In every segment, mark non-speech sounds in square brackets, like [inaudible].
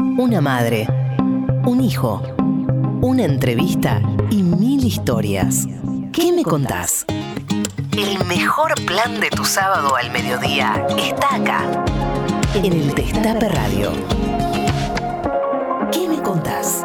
una madre, un hijo, una entrevista y mil historias. ¿Qué me contás? El mejor plan de tu sábado al mediodía está acá, en el Destape Radio. ¿Qué me contás?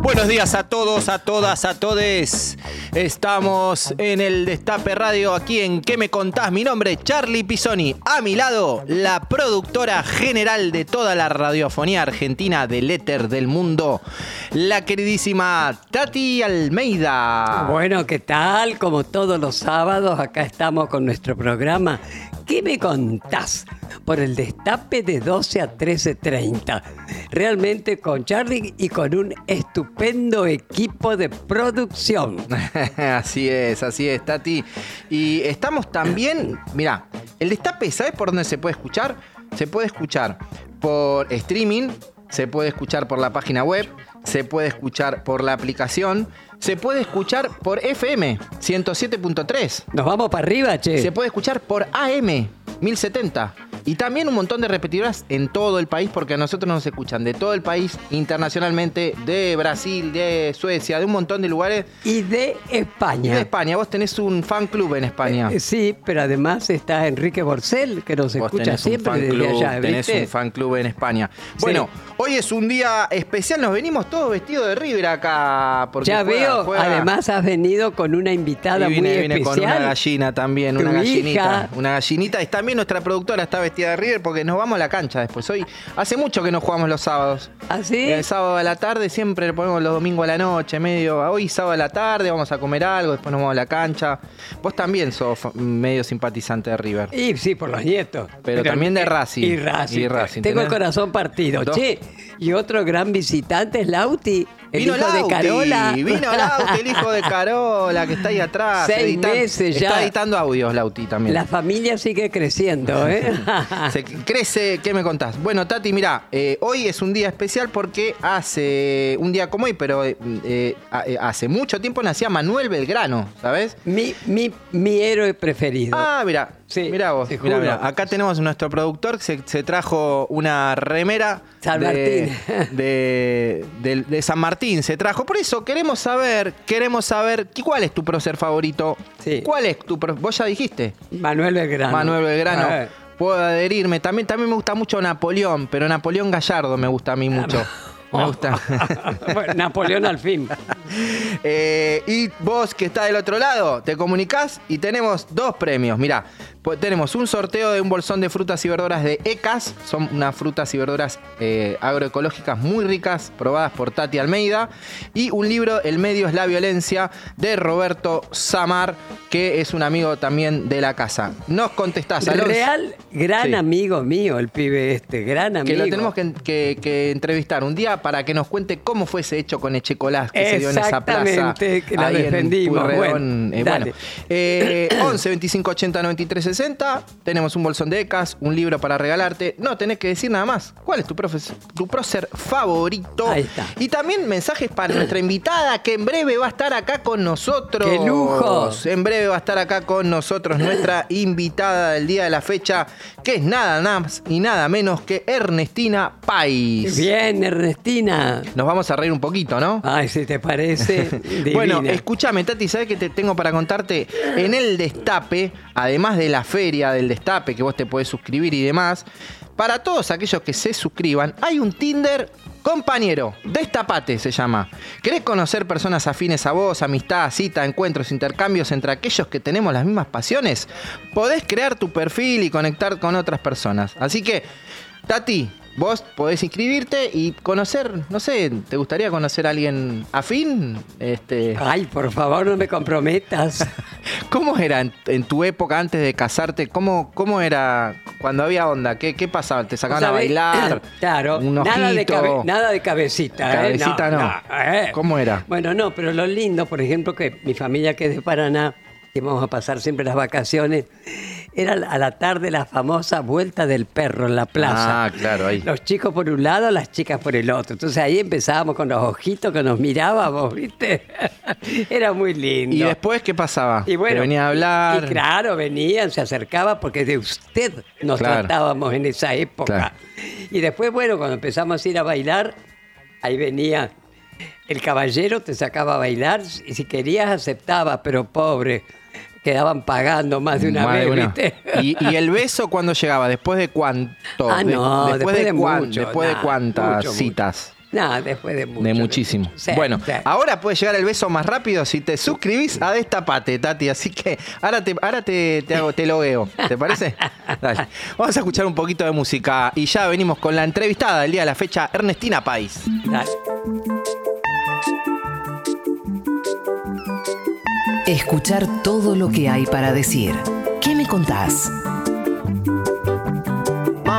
Buenos días a todos, a todas, a todes. Estamos en el Destape Radio aquí en ¿Qué me contás? Mi nombre es Charlie Pisoni. A mi lado, la productora general de toda la radiofonía argentina del éter del mundo, la queridísima Tati Almeida. Bueno, ¿qué tal? Como todos los sábados, acá estamos con nuestro programa. ¿Qué me contás? Por el destape de 12 a 13.30. Realmente con Charlie y con un estupendo equipo de producción. [laughs] así es, así es, Tati. Y estamos también, mira, el destape, ¿sabes por dónde se puede escuchar? Se puede escuchar por streaming, se puede escuchar por la página web, se puede escuchar por la aplicación, se puede escuchar por FM 107.3. Nos vamos para arriba, che. Se puede escuchar por AM 1070. Y también un montón de repetidoras en todo el país, porque a nosotros nos escuchan de todo el país, internacionalmente, de Brasil, de Suecia, de un montón de lugares. Y de Y España. de España, vos tenés un fan club en España. Eh, sí, pero además está Enrique Borcel, que nos Vos escucha tenés un siempre fan desde club, allá, tenés un fan club en España. Bueno, hoy es un día especial, nos venimos todos vestidos de River acá. Porque ya juega- además has venido con una invitada Y vine, muy vine con una especial. gallina también, Tu una gallinita. hija. Una gallinita. Y también nuestra productora está vestida de River porque nos vamos a la cancha después. Hoy hace mucho que no jugamos los sábados. ¿Ah, sí? El sábado a la tarde siempre le ponemos los domingos a la noche, medio. Hoy sábado a la tarde vamos a comer algo, después nos vamos a la cancha. Vos también sos medio simpatizante de River. Y sí, por los nietos. Pero también de Racing. Y Racing. Y Racing, Tengo el corazón partido. Dos. Che, y otro gran visitante es Lauti, el Vino hijo de Lauti, Carola. Vino Lauti, el hijo de Carola, que está ahí atrás. Seis meses ya. Está editando audios, Lauti también. La familia sigue creciendo, [laughs] ¿eh? Se crece, ¿qué me contás? Bueno, Tati, mira, hoy es un día especial porque hace un día como hoy, pero eh, eh, eh, hace mucho tiempo nacía Manuel Belgrano, ¿sabes? mi, mi, mi héroe preferido. Ah, mira, Sí, mira vos, te mirá, mirá. Acá tenemos nuestro productor que se, se trajo una remera San de, Martín. [laughs] de, de- de San Martín, se trajo. Por eso queremos saber, queremos saber cuál es tu prócer favorito. Sí. ¿Cuál es tu pro- Vos ya dijiste. Manuel Belgrano. Manuel Belgrano. Ah, Puedo adherirme. También, también me gusta mucho Napoleón, pero Napoleón Gallardo me gusta a mí mucho. Me gusta. [laughs] bueno, Napoleón al fin. [laughs] Eh, y vos que está del otro lado, te comunicás y tenemos dos premios. Mirá, tenemos un sorteo de un bolsón de frutas y verduras de ECAS. Son unas frutas y verduras eh, agroecológicas muy ricas, probadas por Tati Almeida. Y un libro, El medio es la violencia, de Roberto Samar, que es un amigo también de la casa. Nos contestás 11. Real, gran Sí. amigo mío, el pibe este, gran amigo. Que lo tenemos que, que- que entrevistar un día para que nos cuente cómo fue ese hecho con Echecolás que se dio en esa plaza. Exactamente, que la ahí en defendimos. Puyredón. Bueno, Eh, dale. bueno, eh, 11 25 80 93 60. Tenemos un bolsón de ECAS, un libro para regalarte. No tenés que decir nada más. ¿Cuál es tu, profes- tu prócer favorito? Ahí está. Y también mensajes para nuestra invitada que en breve va a estar acá con nosotros. ¡Qué lujo! En breve va a estar acá con nosotros nuestra invitada del día de la fecha, que es nada más y nada menos que Ernestina Pais. Bien, Ernestina. Nos vamos a reír un poquito, ¿no? Ay, si te parece. [laughs] Bueno, escúchame, Tati, ¿sabes qué te tengo para contarte? En el Destape, además de la feria del Destape, que vos te podés suscribir y demás, para todos aquellos que se suscriban, hay un Tinder compañero. Destapate se llama. ¿Querés conocer personas afines a vos, amistad, cita, encuentros, intercambios entre aquellos que tenemos las mismas pasiones? Podés crear tu perfil y conectar con otras personas. Así que, Tati, vos podés inscribirte y conocer, no sé, ¿te gustaría conocer a alguien afín? Este, Ay, por favor, no me comprometas. [laughs] ¿Cómo era en, en tu época antes de casarte? ¿Cómo, cómo era cuando había onda? ¿Qué, qué pasaba? ¿Te sacaban a bailar? [clears throat] Claro, ¿Un nada de, cabe- nada de cabecita. ¿eh? Cabecita no. ¿eh? ¿Cómo era? Bueno, no, pero lo lindo, por ejemplo, que mi familia que es de Paraná, que vamos a pasar siempre las vacaciones, era a la tarde la famosa vuelta del perro en la plaza. Ah, claro, ahí. Los chicos por un lado, las chicas por el otro. Entonces ahí empezábamos con los ojitos que nos mirábamos, ¿viste? [laughs] Era muy lindo. ¿Y después qué pasaba? Y bueno, ¿Te venía a hablar? Y, y claro, venían, se acercaba porque de usted nos Claro. tratábamos en esa época. Claro. Y después, bueno, cuando empezamos a ir a bailar, ahí venía el caballero, te sacaba a bailar y si querías aceptaba, pero pobre, quedaban pagando más de una vez, una. ¿viste? ¿Y, y el beso cuándo llegaba? ¿Después de cuánto? Ah, De- no, después de cuán- mucho, después de cuántas mucho, citas? Nada, después de mucho. De muchísimo. Sí, bueno, sí. ahora puede llegar el beso más rápido si te suscribís a Destapate, Tati. Así que ahora te, ahora te, te hago, te logueo. ¿Te parece? [laughs] Dale. Vamos a escuchar un poquito de música y ya venimos con la entrevistada del día de la fecha, Ernestina Pais. Dale. Escuchar todo lo que hay para decir. ¿Qué me contás?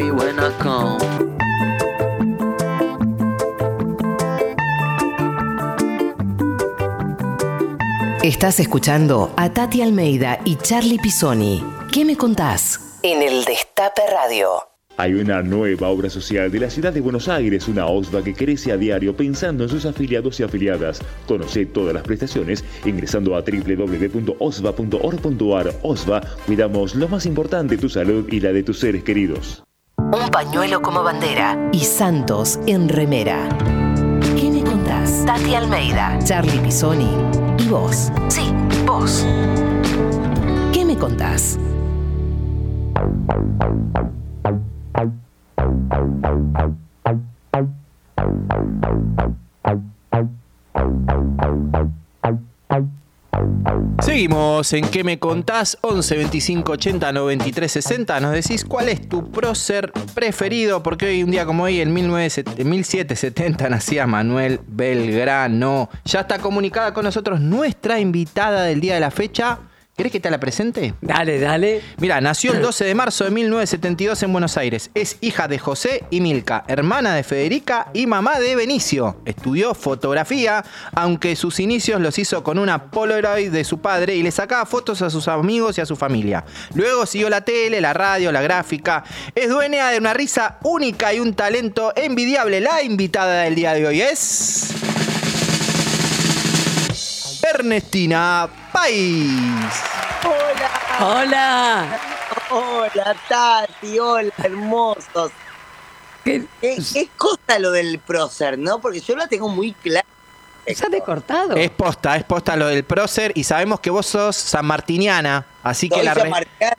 Me when I come. Estás escuchando a Tati Almeida y Charlie Pisoni. ¿Qué me contás? En el Destape Radio. Hay una nueva obra social de la ciudad de Buenos Aires, una OSVA que crece a diario pensando en sus afiliados y afiliadas. Conoce todas las prestaciones ingresando a www.osva.org.ar. OSVA, cuidamos lo más importante, tu salud y la de tus seres queridos. Un pañuelo como bandera y Santos en remera. ¿Qué me contás? Tati Almeida, Charlie Pisoni y vos. Sí, vos. ¿Qué me contás? Seguimos en ¿Qué me contás? 11 25 80 93 60. Nos decís cuál es tu prócer preferido, porque hoy, un día como hoy, en 1970 1770, nacía Manuel Belgrano. Ya está comunicada con nosotros nuestra invitada del día de la fecha. ¿Querés que te la presente? Dale, dale. Mira, nació el [clears throat] 12 de marzo de 1972 en Buenos Aires. Es hija de José y Milka, hermana de Federica y mamá de Benicio. Estudió fotografía, aunque sus inicios los hizo con una Polaroid de su padre y le sacaba fotos a sus amigos y a su familia. Luego siguió la tele, la radio, la gráfica. Es dueña de una risa única y un talento envidiable. La invitada del día de hoy es... Ernestina País. Hola. Hola, Tati, hola, hermosos. ¿Qué? ¿Qué, qué cosa lo del prócer, no? Porque yo la tengo muy clara. ¿Sale cortado? Es posta, es posta lo del prócer y sabemos que vos sos sanmartiniana, así que la, re-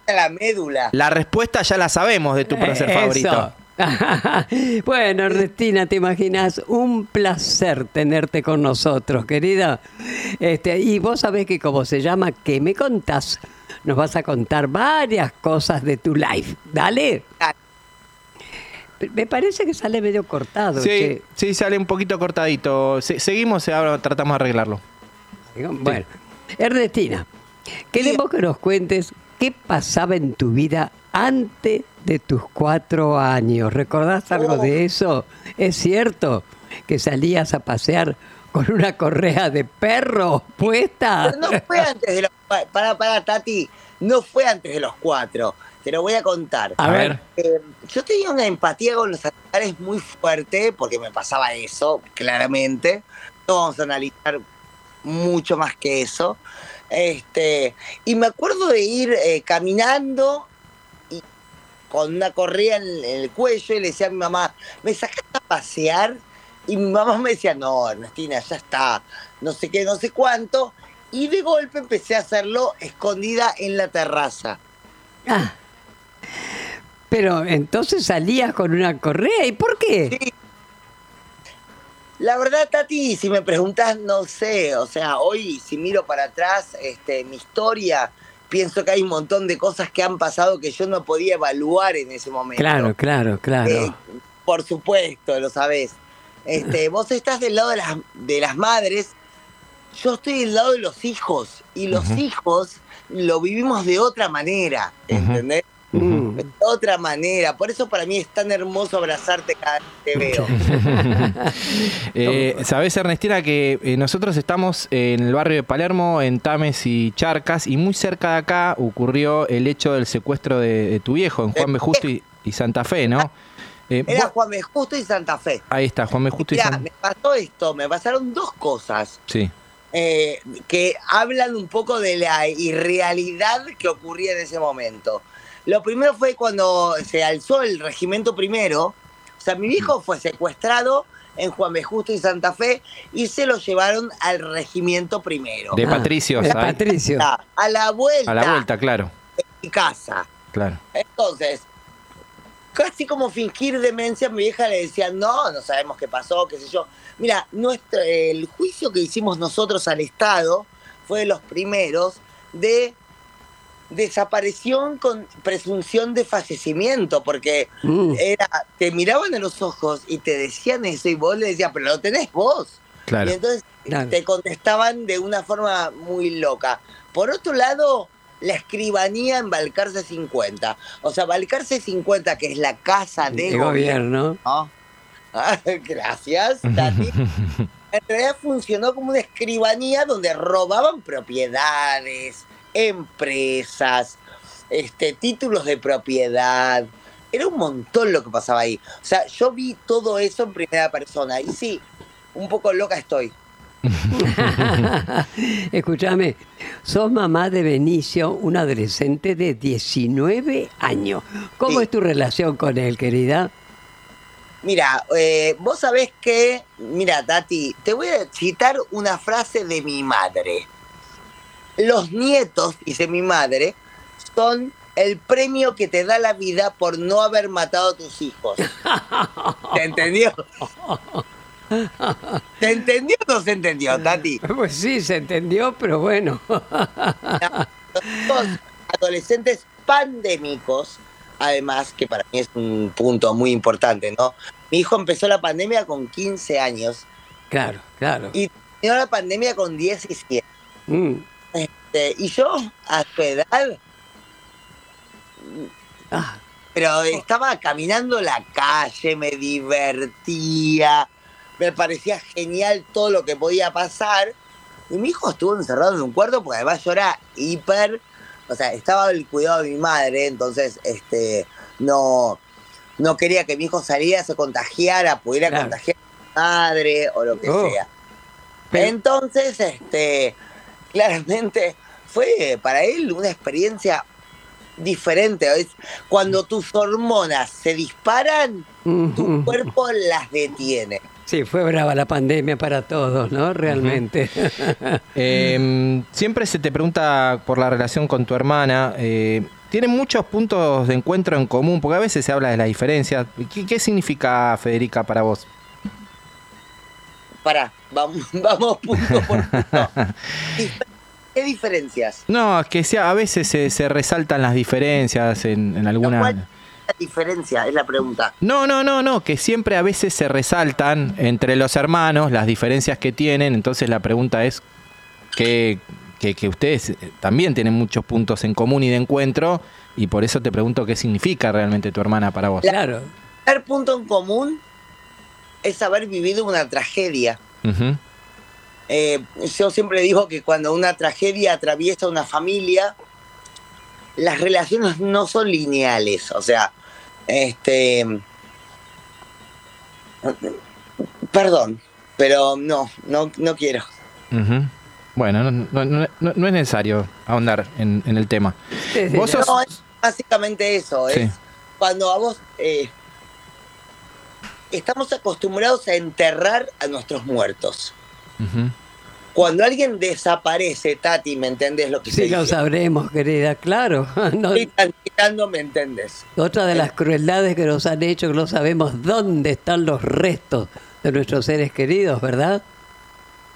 la médula. la respuesta ya la sabemos de tu prócer Eh, favorito. [laughs] bueno, Ernestina, te imaginas, un placer tenerte con nosotros, querida. Este, y vos sabés que como se llama ¿Qué me contás? Nos vas a contar varias cosas de tu life. Dale. Me parece que sale medio cortado. Sí, che. sí, sale un poquito cortadito. Se- seguimos y ahora tratamos de arreglarlo. Bueno, Ernestina, queremos que nos cuentes qué pasaba en tu vida antes de tus cuatro años. ¿Recordás algo de eso? ¿Es cierto que salías a pasear con una correa de perro puesta? Pero no fue antes de los... Para, para, Tati, no fue antes de los cuatro. Te lo voy a contar. A, ver. Eh, yo tenía una empatía con los animales muy fuerte, porque me pasaba eso, claramente. No vamos a analizar mucho más que eso. Este, y me acuerdo de ir eh, caminando con una correa en, en el cuello y le decía a mi mamá, ¿me sacas a pasear? Y mi mamá me decía, no, Ernestina, ya está, no sé qué, no sé cuánto. Y de golpe empecé a hacerlo escondida en la terraza. Ah. Pero entonces salías con una correa. ¿Y por qué? Sí. La verdad, Tati, si me preguntas, no sé. O sea, hoy, si miro para atrás este, mi historia, pienso que hay un montón de cosas que han pasado que yo no podía evaluar en ese momento. Claro, claro, claro. Eh, por supuesto, lo sabés. Este, [laughs] vos estás del lado de las, de las madres, yo estoy del lado de los hijos. Y los hijos lo vivimos de otra manera, ¿entendés? Mm. De otra manera. Por eso para mí es tan hermoso abrazarte cada vez que te veo. [laughs] Eh, Sabés, Ernestina, que eh, nosotros estamos en el barrio de Palermo, en Tames y Charcas, y muy cerca de acá ocurrió el hecho del secuestro de, de tu viejo, en Juan B. Justo y, y Santa Fe, ¿no? Eh, Era vos- Juan B. Justo y Santa Fe. ahí está, Juan B. Justo y Mirá, Santa me pasó esto, me pasaron dos cosas Sí. eh, que hablan un poco de la irrealidad que ocurría en ese momento. Lo primero fue cuando se alzó el regimiento primero, o sea, mi hijo fue secuestrado en Juan B. Justo y Santa Fe y se lo llevaron al regimiento primero. De Ah, Patricios, de ahí. Patricio. A la vuelta, A la vuelta, claro. de mi casa. Claro. Entonces, casi como fingir demencia, mi vieja le decía, no, no sabemos qué pasó, qué sé yo. Mira, nuestro, el juicio que hicimos nosotros al Estado fue de los primeros de desaparición con presunción de fallecimiento, porque Mm. era, te miraban en los ojos y te decían eso y vos le decías, pero lo tenés vos. Claro. Y entonces Claro. te contestaban de una forma muy loca. Por otro lado, la escribanía en Balcarce 50. O sea, Balcarce 50, que es la casa de, de gobierno. ¿no? Ah, [laughs] Gracias, Tati. [laughs] En realidad funcionó como una escribanía donde robaban propiedades, empresas, este, títulos de propiedad. Era un montón lo que pasaba ahí. O sea, yo vi todo eso en primera persona. Y sí, un poco loca estoy. [laughs] Escúchame, sos mamá de Benicio, un adolescente de 19 años. ¿Cómo Sí. es tu relación con él, querida? Mira, eh, vos sabés que, mira, Tati, te voy a citar una frase de mi madre. Los nietos, dice mi madre, son el premio que te da la vida por no haber matado a tus hijos. [laughs] ¿Te entendió? ¿Se entendió o no se entendió, Tati? Pues sí, se entendió, pero bueno. Dos adolescentes pandémicos, además, que para mí es un punto muy importante, ¿no? Mi hijo empezó la pandemia con 15 años Claro, claro. y terminó la pandemia con 17. Mm. Este, y yo, a su edad, Ah, pero estaba caminando la calle, me divertía, me parecía genial todo lo que podía pasar. Y mi hijo estuvo encerrado en un cuarto porque además yo era hiper, o sea, estaba el cuidado de mi madre, entonces este no, no quería que mi hijo saliera, se contagiara, pudiera Claro. contagiar a mi madre o lo que Oh. sea. Entonces, este, claramente fue para él una experiencia diferente. Es cuando tus hormonas se disparan, tu cuerpo las detiene. Sí, fue brava la pandemia para todos, ¿no? Realmente. [laughs] Eh, siempre se te pregunta por la relación con tu hermana. eh, ¿Tienen muchos puntos de encuentro en común? Porque a veces se habla de las diferencias. ¿Qué, qué significa, Federica, para vos? Pará, vamos, [laughs] vamos punto por punto. [laughs] ¿Qué diferencias? No, es que sea, a veces se, se resaltan las diferencias en, en alguna... ¿Cuál es la diferencia? Es la pregunta. No, no, no, no, que siempre a veces se resaltan entre los hermanos las diferencias que tienen. Entonces la pregunta es que, que, que ustedes eh, también tienen muchos puntos en común y de encuentro. Y por eso te pregunto qué significa realmente tu hermana para vos. claro. El primer punto en común es haber vivido una tragedia. Eh, yo siempre digo que cuando una tragedia atraviesa una familia, las relaciones no son lineales. O sea, este. Perdón, pero no, no, no quiero. Bueno, no, no- no- es necesario ahondar en, en el tema. Vos sos- No, es básicamente eso. Sí. Es cuando a vos. eh, estamos acostumbrados a enterrar a nuestros muertos. Cuando alguien desaparece, Tati, ¿me entendés lo que Sí, te lo digo? sabremos, querida, claro. [laughs] No- Estoy transitando, ¿me entendés? otra de las crueldades que nos han hecho que no sabemos dónde están los restos de nuestros seres queridos, ¿verdad?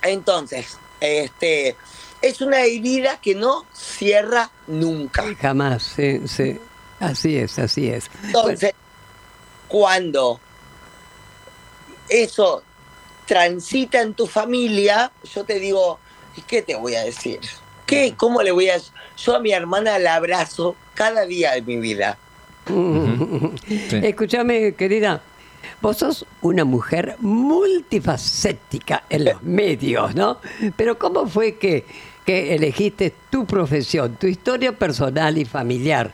Entonces, este, es una herida que no cierra nunca. Jamás, sí, sí. Así es, así es. Entonces, cuando eso transita en tu familia, yo te digo, ¿y qué te voy a decir? ¿Qué? ¿Cómo le voy a...? Yo a mi hermana la abrazo cada día de mi vida. Sí. [laughs] Escúchame, querida, vos sos una mujer multifacética en los medios, ¿no? Pero ¿cómo fue que, que elegiste tu profesión, tu historia personal y familiar?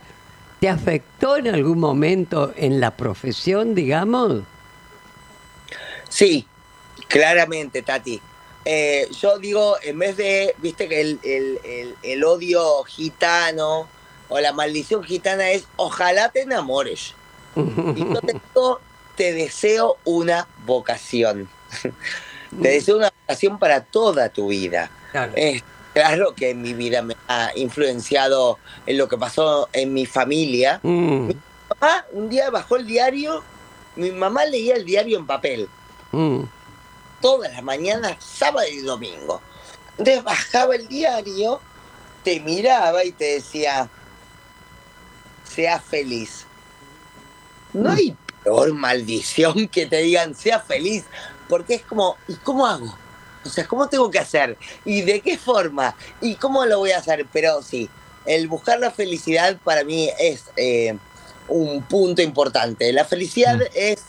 ¿Te afectó en algún momento en la profesión, digamos? Sí, claramente, Tati. Eh, yo digo, en vez de, viste que el, el- el- el odio gitano o la maldición gitana es, ojalá te enamores. Y yo te [laughs] digo, te deseo una vocación. [laughs] te deseo una vocación para toda tu vida. Claro. Es claro que mi vida me ha influenciado en lo que pasó en mi familia. Mm, Mamá un día bajó el diario, mi mamá leía el diario en papel mm. todas las mañanas, sábado y domingo. Entonces bajaba el diario, te miraba y te decía, sea feliz. No hay peor maldición que te digan, sea feliz, porque es como, ¿y cómo hago? O sea, ¿cómo tengo que hacer? ¿Y de qué forma? ¿Y cómo lo voy a hacer? Pero sí, el buscar la felicidad para mí es eh, un punto importante. La felicidad Mm. es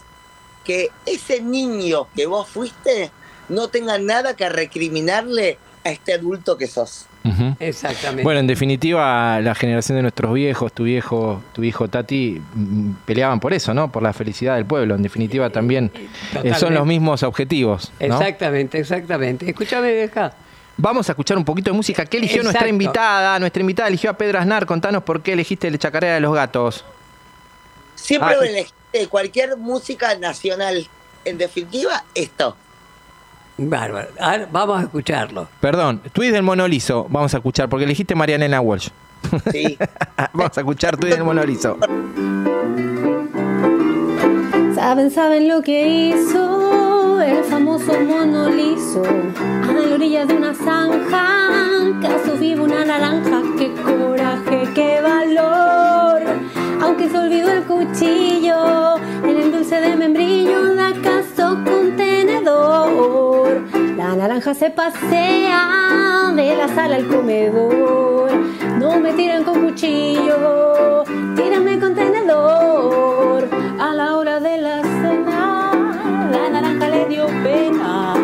que ese niño que vos fuiste no tenga nada que recriminarle a este adulto que sos. Exactamente. Bueno, en definitiva, la generación de nuestros viejos, tu viejo, tu hijo Tati, mm, peleaban por eso, ¿no? Por la felicidad del pueblo. En definitiva, también eh, son Totalmente. los mismos objetivos, ¿no? Exactamente, exactamente. Escúchame, vieja. Vamos a escuchar un poquito de música. ¿Qué eligió nuestra invitada? Nuestra invitada eligió a Pedro Aznar. Contanos por qué elegiste el Chacarera de los Gatos. Siempre Ah, y- elegí de cualquier música nacional. En definitiva, esto. Bárbaro. Ahora vamos a escucharlo. Perdón, tweet del Monolizo. Vamos a escuchar, porque elegiste Mariana Walsh. Sí. [laughs] Vamos a escuchar tweet del Monolizo. Saben, saben lo que hizo del famoso mono liso a la orilla de una zanja. Caso vive una naranja, qué coraje, qué valor. Aunque se olvidó el cuchillo en el dulce de membrillo, la caso con tenedor. La naranja se pasea de la sala al comedor. No me tiran con cuchillo, tírame con tenedor. A la hora de la cena, la dio pena.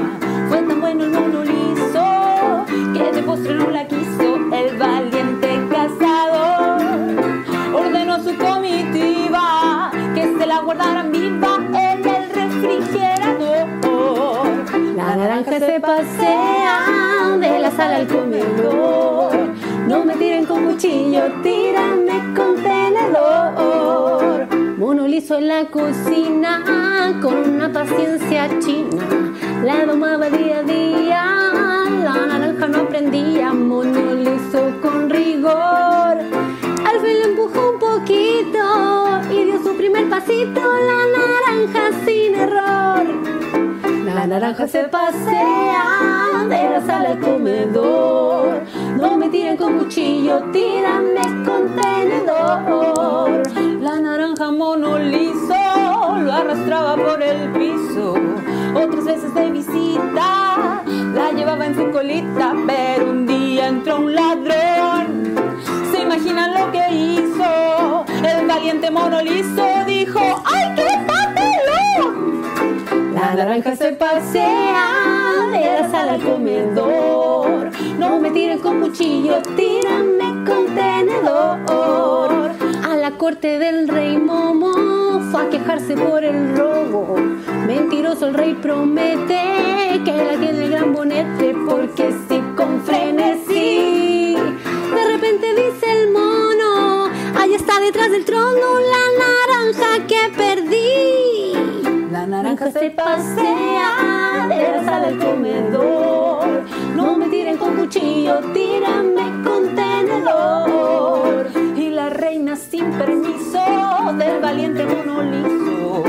Fue tan bueno el mono liso que de postre no la quiso el valiente cazador. Ordenó su comitiva que se la guardaran viva en el refrigerador. La naranja se pasea de la sala al comedor. No me tiren con cuchillo, tírame con tenedor. Mono en la cocina con una paciencia china. La domaba día a día, la naranja no aprendía. Mono liso con rigor. Al fin le empujó un poquito y dio su primer pasito. La naranja sin error. La naranja se pasea de la sala al comedor. No me tiren con cuchillo, tírame con tenedor. La naranja mono liso lo arrastraba por el piso. Otras veces de visita la llevaba en su colita, pero un día entró un ladrón. ¿Se imaginan lo que hizo? El valiente mono liso dijo, ¡ay, qué papelón! La naranja se pasea de la sala al comedor. No me tiren con cuchillo, tírame con tenedor. La corte del rey Momo fue a quejarse por el robo. Mentiroso el rey promete que la tiene el gran bonete porque si con frenesí. De repente dice el mono, ahí está detrás del trono la naranja que perdí. La naranja se pasea de la sala al comedor. No me tiren con cuchillo, tírame con tenedor. Reina sin permiso del valiente mono liso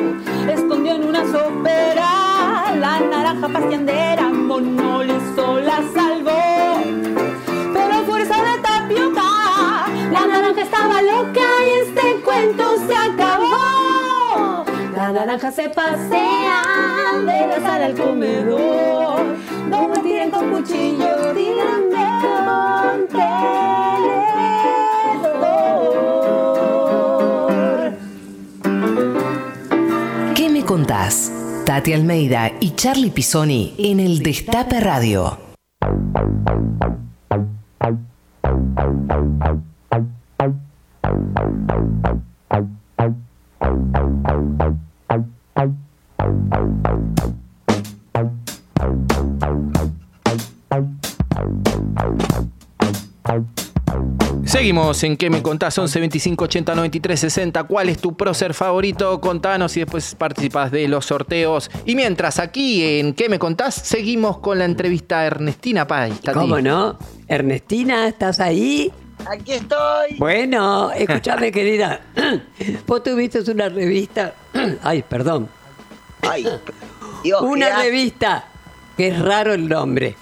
escondió en una sopera la naranja pastiandera. Mono liso la salvó. Pero a fuerza de tapioca, la naranja estaba loca y este cuento se acabó. La naranja se pasea de la sala al comedor. No me tiren con cuchillo, tírenme con tenedor. Contás? Tati Almeida y Charlie Pisoni en el Destape Radio. Seguimos en ¿Qué me contás? 11 25 80 93 60. ¿Cuál es tu prócer favorito? Contanos y después participas de los sorteos. Y mientras aquí en ¿Qué me contás? Seguimos con la entrevista a Ernestina Pay. ¿Cómo no? Ernestina, ¿estás ahí? Aquí estoy. Bueno, escúchame, [laughs] querida. Vos tuviste una revista. [clears throat] Ay, perdón. Ay, Dios, Una revista, que es raro el nombre.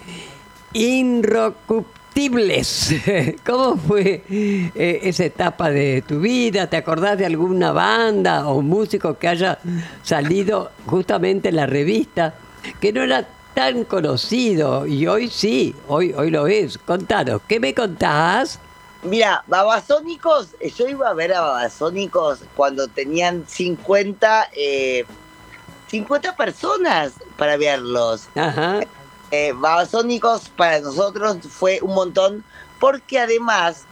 [laughs] ¿Cómo fue eh, esa etapa de tu vida? ¿Te acordás de alguna banda o músico que haya salido justamente en la revista? Que no era tan conocido y hoy sí, hoy, hoy lo es. Contanos, ¿qué me contás? Mira, Babasónicos, eh, yo iba a ver a Babasónicos cuando tenían 50, eh, 50 personas para verlos. Ajá. Eh, Babasónicos para nosotros fue un montón porque además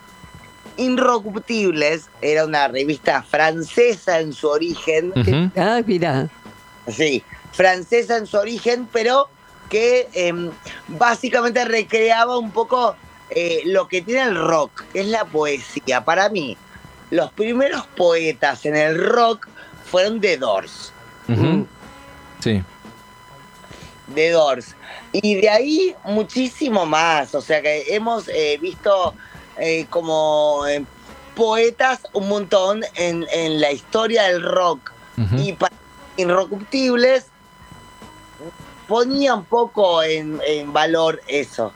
Inrocuptibles era una revista francesa en su origen. Ah, mira. sí, francesa en su origen, pero que em, básicamente recreaba un poco eh, lo que tiene el rock, que es la poesía. Para mí, los primeros poetas en el rock fueron The Doors. Ujú. Sí. The Doors. Y de ahí muchísimo más. O sea que hemos eh, visto eh, como eh, poetas un montón en, en la historia del rock. Y para Inrocuptibles ponía un poco en, en valor eso.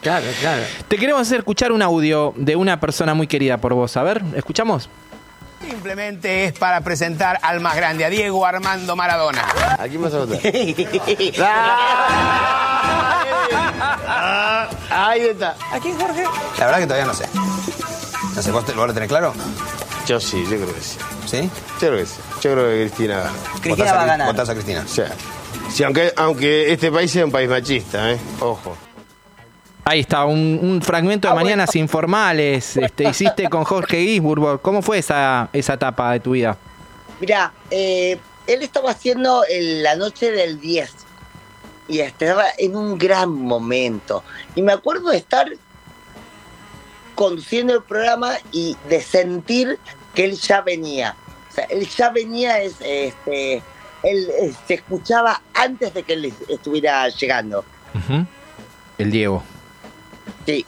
Claro, claro. Te queremos hacer escuchar un audio de una persona muy querida por vos. A ver, ¿escuchamos? Simplemente es para presentar al más grande, a Diego Armando Maradona. Aquí vas a votar. Ahí está. ¿A quién, Jorge? La verdad que todavía no sé. No sé, ¿vos, te- lo tenés claro? Yo sí, yo creo que sí. ¿Sí? Yo creo que sí. Yo creo que Cristina gana. Cristina Votás va a ganar. Votás a Cristina. Sí. Sí, aunque, aunque este país sea un país machista, ¿eh? Ojo. Ahí está, un, un fragmento de Ah, Mañanas Informales. Este, hiciste con Jorge Gisburgo. ¿Cómo fue esa, esa etapa de tu vida? Mira, eh, él estaba haciendo el- la noche del 10 y estaba en un gran momento. Y me acuerdo de estar conduciendo el programa y de sentir que él ya venía. O sea, él ya venía, es, este, él eh, se escuchaba antes de que él estuviera llegando. El Diego. Sí.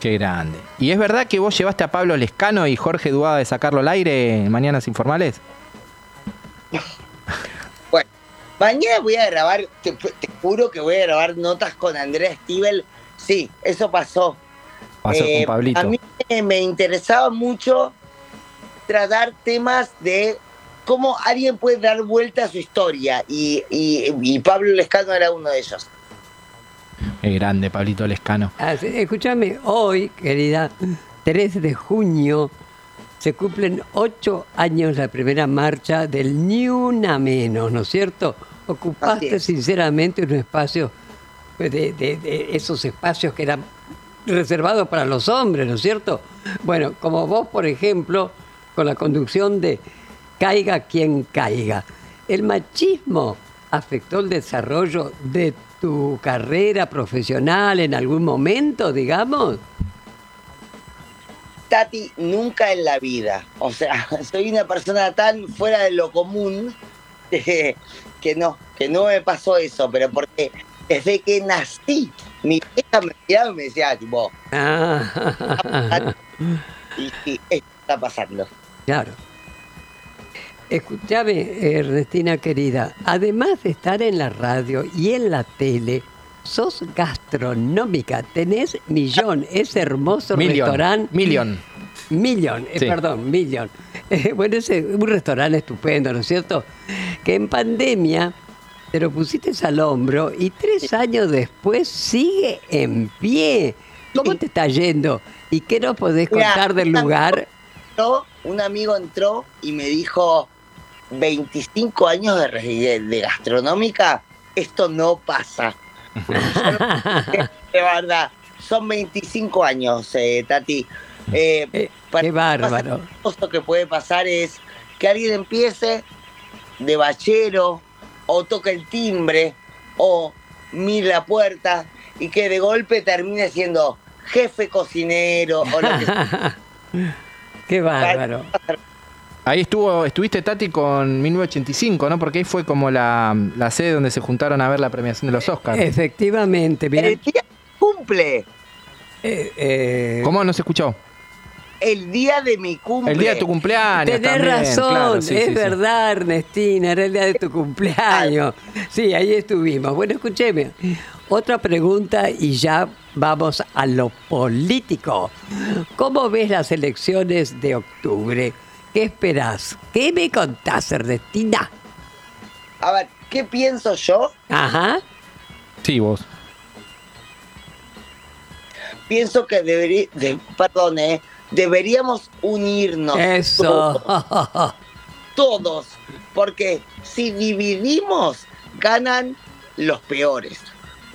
Qué grande. ¿Y es verdad que vos llevaste a Pablo Lescano y Jorge Duada de sacarlo al aire en Mañanas Informales? [laughs] Bueno, mañana voy a grabar, te, te juro que voy a grabar notas con Andrea Stivel. Sí, eso pasó. Pasó Eh, con Pablito. A mí me- me interesaba mucho tratar temas de cómo alguien puede dar vuelta a su historia y, y- y Pablo Lescano era uno de ellos. Qué grande, Pablito Lescano. Escúchame, hoy, querida, 3 de junio, se cumplen ocho años la primera marcha del Ni Una Menos, ¿no es cierto? Ocupaste es. sinceramente un espacio, pues, de, de- de esos espacios que eran reservados para los hombres, ¿no es cierto? Bueno, como vos, por ejemplo, con la conducción de Caiga quien caiga. ¿El machismo afectó el desarrollo de tu carrera profesional en algún momento, digamos? Tati, nunca en la vida. O sea, [laughs] soy una persona tan fuera de lo común que, que no, que no me pasó eso, pero porque desde que nací, mi hija me miraba y me decía, tipo, Ah, y, y esto está pasando. claro. Escúchame, Ernestina querida, además de estar en la radio y en la tele, sos gastronómica, tenés Millón, ese hermoso Million. restaurante. Million. Million, eh, Sí. perdón, Million. Eh, bueno, es un restaurante estupendo, ¿no es cierto? Que en pandemia te lo pusiste al hombro y tres años después sigue en pie. ¿Cómo te está yendo? ¿Y qué nos podés Mira, contar del lugar? entró, un amigo entró y me dijo, 25 años de, de gastronómica, esto no pasa. [laughs] de verdad, son 25 años, eh, Tati. Eh, Eh, para- qué bárbaro. Esto que puede pasar es que alguien empiece de bachero o toque el timbre o mire la puerta y que de golpe termine siendo jefe cocinero o lo que [laughs] sea. Qué bárbaro. Ahí estuvo, estuviste Tati con 1985, ¿no? Porque ahí fue como la, la sede donde se juntaron a ver la premiación de los Oscars. Efectivamente, mira. El día cumple, eh, eh, ¿Cómo no se escuchó? el día de mi cumple. El día de tu cumpleaños. Tenés también, razón, claro, sí, es sí, sí. verdad, Ernestina, era el día de tu cumpleaños. Sí, ahí estuvimos. Bueno, escúcheme, otra pregunta y ya vamos a lo político. ¿Cómo ves las elecciones de octubre? ¿Qué esperás? ¿Qué me contás, Ernestina? A ver, ¿qué pienso yo? Ajá. Sí, vos. Pienso que debería, de, perdón, eh, deberíamos unirnos Eso. todos, todos, porque si dividimos, ganan los peores.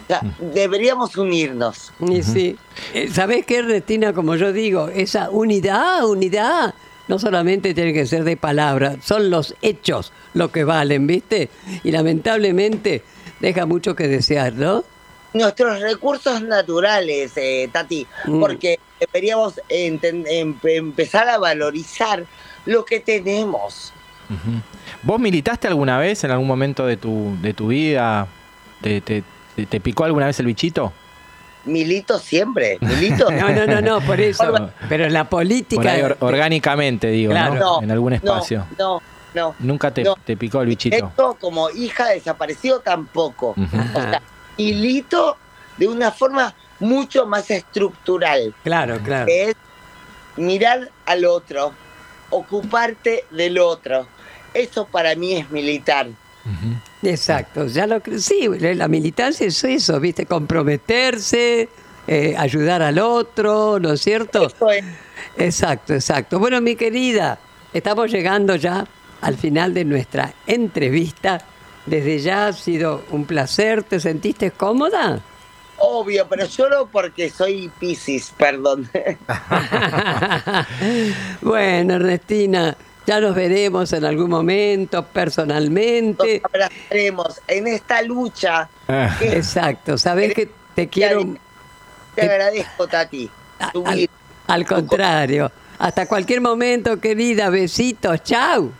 O sea, deberíamos unirnos. Y sí. Eh, ¿Sabés qué, Ernestina? Como yo digo, esa unidad, unidad, no solamente tiene que ser de palabras, son los hechos lo que valen, ¿viste? Y lamentablemente deja mucho que desear, ¿no? Nuestros recursos naturales, eh, Tati, Mm. porque deberíamos em- empezar a valorizar lo que tenemos. ¿Vos militaste alguna vez en algún momento de tu, de tu vida? ¿Te, te, te- te picó alguna vez el bichito? Milito siempre, milito. [laughs] No, no, no, no, por eso. Pero en la política. Por ahí or- orgánicamente, digo, Claro. ¿no? En algún espacio. No, no, no. Nunca te, No. te picó el bichito. Esto como hija desaparecido tampoco. Ujú. O sea, hilito de una forma mucho más estructural, Claro, claro. que es mirar al otro, ocuparte del otro. Eso para mí es militar. Exacto, ya lo sí, la militancia es eso, ¿viste? Comprometerse, eh, ayudar al otro, ¿no es cierto? Es. Exacto, exacto. Bueno, mi querida, estamos llegando ya al final de nuestra entrevista. Desde ya ha sido un placer, ¿te sentiste cómoda? Obvio, pero lloro porque soy Piscis, perdón. [laughs] bueno, Ernestina, ya nos veremos en algún momento personalmente. Nos abrazaremos en esta lucha. Ah. que Exacto, sabes que te quiero Te agradezco, Tati. Al, contrario. Hasta cualquier momento, querida. Besitos, chau.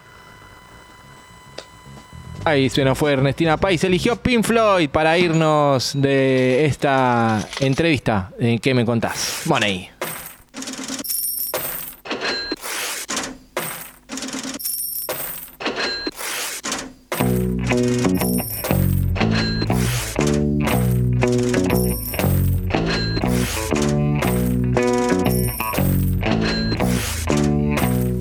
Ahí se nos fue Ernestina Pais. Eligió Pink Floyd para irnos de esta entrevista. ¿En qué me contás? Bueno,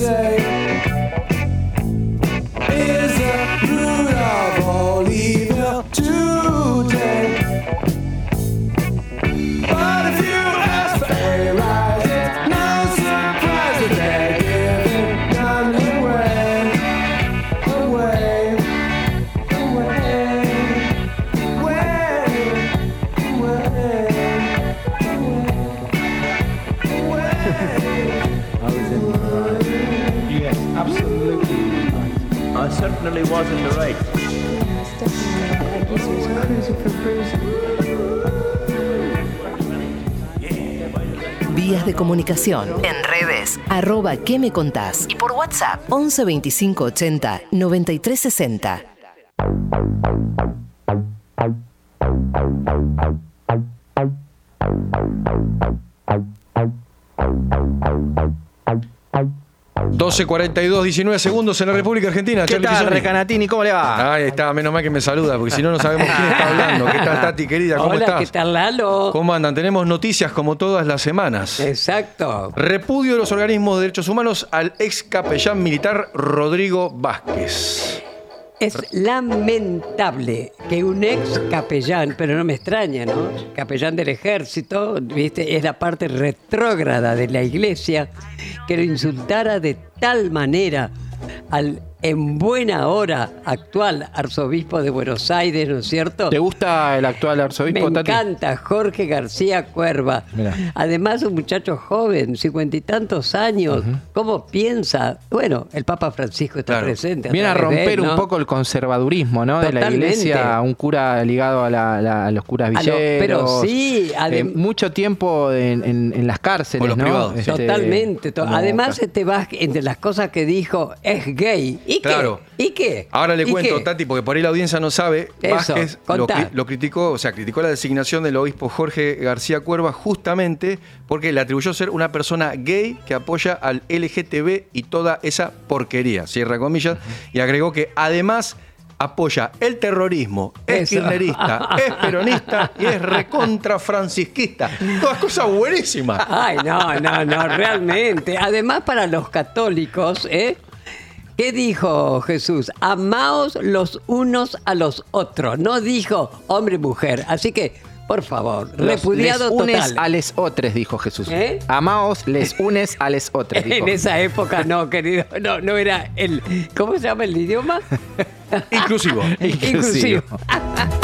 say Vías de comunicación. En redes. Arroba ¿Qué me contás? Y por WhatsApp. 11 25 80 93 60. 12.42, 19 segundos en la República Argentina. ¿Qué Charlie tal, Pisoni. Recanatini? ¿Cómo le va? Ahí está, menos mal que me saluda, porque si no, no sabemos quién está [laughs] hablando. ¿Qué tal, Tati, querida? ¿Cómo Hola, estás? ¿qué tal, Lalo? ¿Cómo andan? Tenemos noticias como todas las semanas. Exacto. Repudio de los organismos de derechos humanos al ex capellán militar Rodrigo Vázquez. Es lamentable que un ex capellán, pero no me extraña, ¿no? Capellán del ejército, ¿viste? Es la parte retrógrada de la iglesia, que lo insultara de tal manera al en buena hora actual arzobispo de Buenos Aires, ¿no es cierto? ¿Te gusta el actual Me arzobispo, Tati? encanta Jorge García Cuerva. Mirá. Además, un muchacho joven, cincuenta y tantos años. ¿Cómo piensa? Bueno, el Papa Francisco está Claro. presente. Viene a romper él, un poco el conservadurismo ¿no? de la iglesia, un cura ligado a, la- la- a los curas A lo- villeros. pero sí, eh, mucho tiempo en, en- en las cárceles, O los ¿no? privados. Este, Totalmente. to- Además, ca- te vas entre las cosas que dijo, es gay. ¿Y Claro. qué? ¿Y qué? Ahora le ¿Y cuento, qué? Tati, porque por ahí la audiencia no sabe. Eso, Vázquez lo criticó, o sea, criticó la designación del obispo Jorge García Cuerva justamente porque le atribuyó ser una persona gay que apoya al LGTB y toda esa porquería, cierra comillas, y agregó que además apoya el terrorismo, es Eso. kirchnerista, [laughs] es peronista y es recontra francisquista. Todas cosas buenísimas. Ay, no, no, no, realmente. Además, para los católicos, ¿eh? ¿Qué dijo Jesús? Amaos los unos a los otros. No dijo hombre y mujer. Así que, por favor, Los- repudiado les unes total. a les otres, dijo Jesús. ¿Eh? Amaos, les unes a les otres, [laughs] dijo. En esa época no, querido. No, no era el. ¿Cómo se llama el idioma? Inclusivo. [laughs] Inclusivo. [laughs]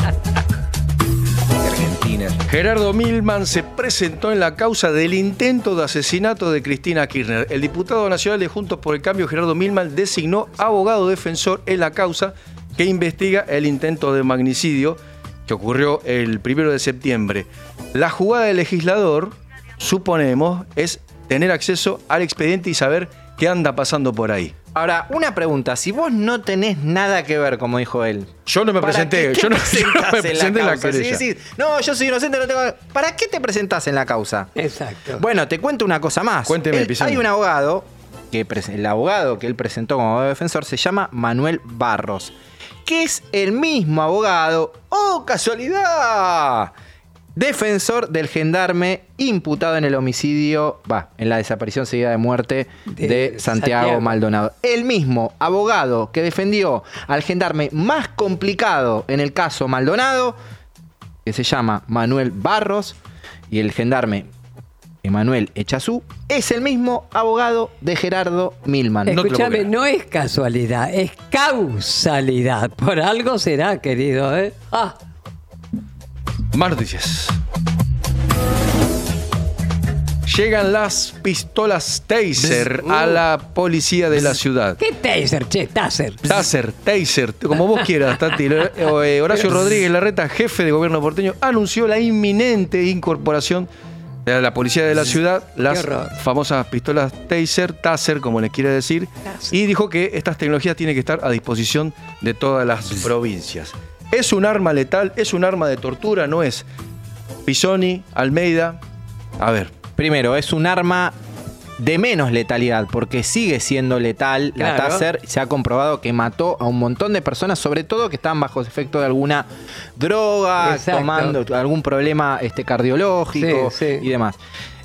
Gerardo Milman se presentó en la causa del intento de asesinato de Cristina Kirchner. El diputado nacional de Juntos por el Cambio, Gerardo Milman, designó abogado defensor en la causa que investiga el intento de magnicidio que ocurrió el primero de septiembre. La jugada del legislador, suponemos, es tener acceso al expediente y saber qué anda pasando por ahí. Ahora, una pregunta. Si vos no tenés nada que ver, como dijo él. Yo no me ¿para presenté, qué te yo no, [laughs] yo no presentás me presenté en la causa? Querella. sí. No, yo soy inocente, no tengo. ¿Para qué te presentás en la causa? Exacto. Bueno, te cuento una cosa más. Cuénteme, Él-. Hay un abogado, que el abogado que él presentó como abogado defensor se llama Manuel Barros, que es el mismo abogado, ¡oh, casualidad! Defensor del gendarme imputado en el homicidio, va, en la desaparición seguida de muerte de, De Santiago, Santiago. Maldonado. El mismo abogado que defendió al gendarme más complicado en el caso Maldonado, que se llama Manuel Barros, y el gendarme Emanuel Echazú, es el mismo abogado de Gerardo Milman. No Escúchame, creer. no es casualidad, es causalidad. Por algo será, querido, ¿eh? Ah, Más noticias. Llegan las pistolas Taser a la policía de la ciudad. ¿qué taser, che? Taser. Taser, Taser, como vos quieras, Tati. Eh, Horacio Rodríguez Larreta, jefe de gobierno porteño, anunció la inminente incorporación de la policía de la ciudad, las famosas pistolas Taser, Taser, como les quiere decir, y dijo que estas tecnologías tienen que estar a disposición de todas las provincias. ¿Es un arma letal? ¿Es un arma de tortura? ¿No es? Pisoni, Almeida, a ver. Primero, es un arma de menos letalidad, porque sigue siendo letal la. Taser. Se ha comprobado que mató a un montón de personas, sobre todo que estaban bajo efecto de alguna droga, Exacto. tomando algún problema este, cardiológico Sí, sí. y demás.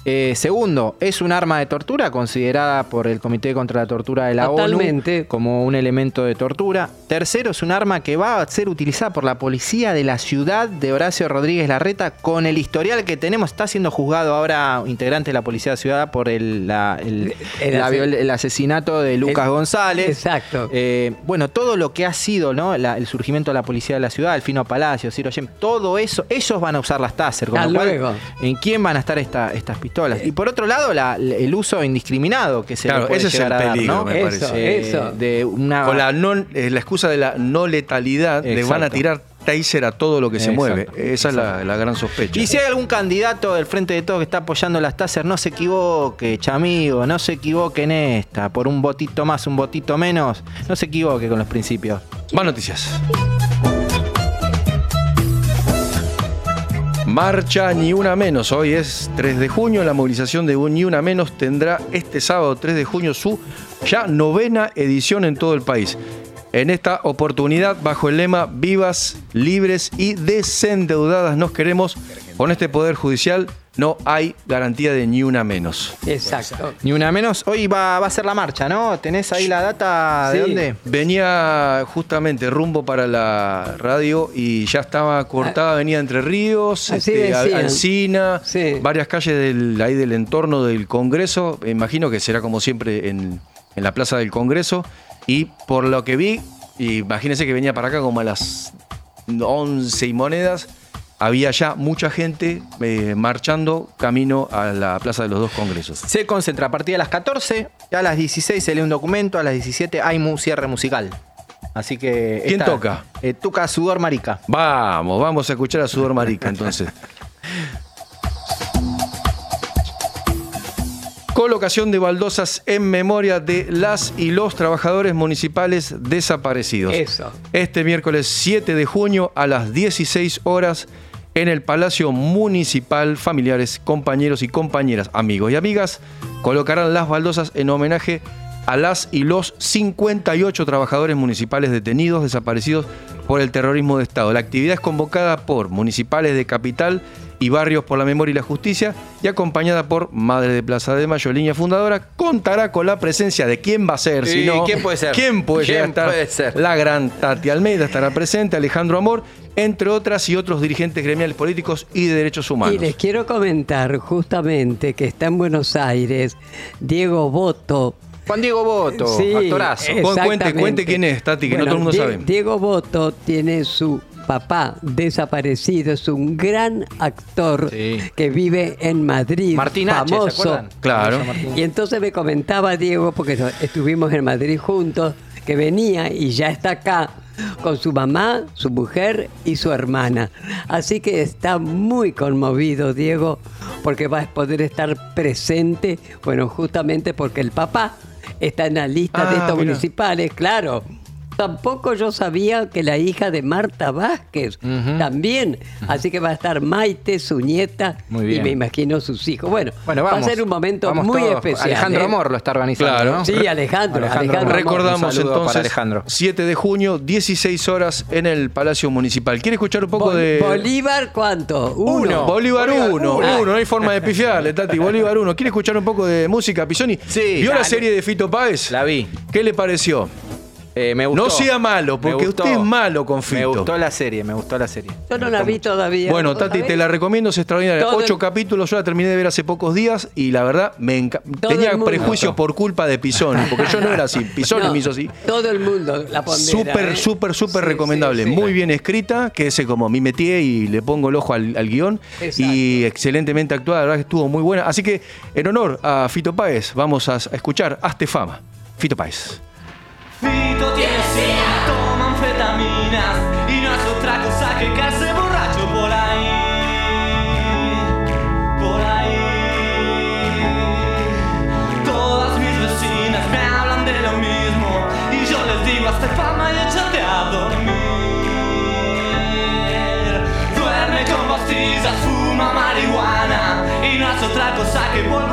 Eh, segundo, es un arma de tortura considerada por el Comité contra la Tortura de la Totalmente. ONU como un elemento de tortura. Tercero, es un arma que va a ser utilizada por la policía de la ciudad de Horacio Rodríguez Larreta con el historial que tenemos. Está siendo juzgado ahora integrante de la policía de la ciudad por el, la- el- El la ase- viol- el asesinato de Lucas González. Exacto. Eh, bueno, todo lo que ha sido ¿no? La- el surgimiento de la policía de la ciudad, el Fino Palacio, Ciro Yem, todo eso, ellos van a usar las Taser. Con Hasta lo cual, luego. ¿En quién van a estar esta- estas pistolas? Pistolas. Y por otro lado, la- el uso indiscriminado que se le Claro, puede ese es el dar, peligro, ¿no? me Eso, parece. eso. De una Con la, eh, la excusa de la no letalidad, le van a Exacto. tirar taser a todo lo que se Exacto, mueve. Esa es la, la gran sospecha. Y si hay algún candidato del frente de todos que está apoyando las taser, no se equivoque, chamigo, no se equivoque en esta. Por un votito más, un votito menos, no se equivoque con los principios. Más noticias. Marcha Ni Una Menos. Hoy es 3 de junio. La movilización de Ni Una Menos tendrá este sábado 3 de junio su ya novena edición en todo el país. En esta oportunidad, bajo el lema Vivas, libres y desendeudadas nos queremos, con este Poder Judicial no hay garantía de ni una menos. Exacto. Ni una menos. Hoy va, va a ser la marcha, ¿no? ¿Tenés ahí la data de dónde? Venía justamente rumbo para la radio y ya estaba cortada Avenida Entre Ríos, Así este. Alsina, Sí. varias calles del, ahí del entorno del Congreso. Me imagino que será como siempre en, en la Plaza del Congreso. Y por lo que vi, imagínense que venía para acá como a las 11 y monedas. Había ya mucha gente eh, marchando camino a la Plaza de los dos Congresos. Se concentra a partir de las 14, y a las 16 se lee un documento, a las 17 hay mu- cierre musical. Así que. ¿Quién esta- toca? eh, toca Sudor Marica. Vamos, vamos a escuchar a Sudor Marica [laughs] entonces. Colocación de baldosas en memoria de las y los trabajadores municipales desaparecidos. Eso. Este miércoles 7 de junio a las 16 horas en el Palacio Municipal, familiares, compañeros y compañeras, amigos y amigas, colocarán las baldosas en homenaje las y los 58 trabajadores municipales detenidos, desaparecidos por el terrorismo de Estado. La actividad es convocada por municipales de Capital y Barrios por la Memoria y la Justicia y acompañada por Madre de Plaza de Mayo, línea fundadora, contará con la presencia de quién va a ser, si ¿Y no, quién puede ser? ¿Quién puede ¿Quién llegar a estar? puede ser? La gran Tati Almeida estará presente, Alejandro Amor, entre otras y otros dirigentes gremiales políticos y de derechos humanos. Y les quiero comentar justamente que está en Buenos Aires Diego Boto. Juan Diego Boto, Sí, actorazo. Cu- cuente, cuente quién es, Tati, que no todo el mundo Die- sabe. Diego Boto tiene su papá desaparecido, es un gran actor Sí. que vive en Madrid, Martín H, ¿se famoso. Claro. Y entonces me comentaba Diego, porque estuvimos en Madrid juntos, que venía y ya está acá con su mamá, su mujer y su hermana. Así que está muy conmovido Diego porque va a poder estar presente, bueno, justamente porque el papá está en la lista de Ah, estos mira. municipales, claro. Tampoco yo sabía que la hija de Marta Vázquez también. Así que va a estar Maite, su nieta, Muy y bien. me imagino sus hijos. Bueno, Bueno, va a ser un momento Vamos muy todos. especial. Alejandro ¿eh? Amor lo está organizando. Claro. ¿no? Sí, Alejandro, Alejandro Amor. Recordamos Un saludo para entonces, Alejandro. 7 de junio, 16 horas en el Palacio Municipal. ¿Quiere escuchar un poco Bol- de... Bolívar, ¿cuánto? Uno. Bolívar Bolívar 1, uno. uno, no hay forma de pifiarle, [laughs] Tati. Bolívar 1. ¿Quiere escuchar un poco de música, Pisoni? Sí, ¿Vio la dale. serie de Fito Páez? La vi. ¿Qué le pareció? Eh, me gustó. No sea malo, porque usted es malo con Fito. Me gustó la serie, me gustó la serie. Yo no la vi todavía. Bueno, ¿Vos Tati, te la recomiendo, es extraordinaria. Todo Ocho el- capítulos, yo la terminé de ver hace pocos días y la verdad me enca- tenía el mundo. prejuicio por culpa de Pisoni, porque yo no era así. Pisoni [laughs] No, me hizo así. Todo el mundo la pondera. Súper, ¿eh? súper, súper Sí, recomendable. sí, sí. Muy bien escrita, que ese como me metí y le pongo el ojo al, al guion. Exacto. Y excelentemente actuada, la verdad que estuvo muy buena. Así que en honor a Fito Páez, vamos a, a escuchar Hazte Fama. Fito Páez. Fito tiene sida, toma anfetaminas y no es otra cosa que caerse borracho por ahí, por ahí. Todas mis vecinas me hablan de lo mismo y yo les digo hazte fama y échate a dormir. Duerme con pastillas, fuma marihuana y no es otra cosa que volverse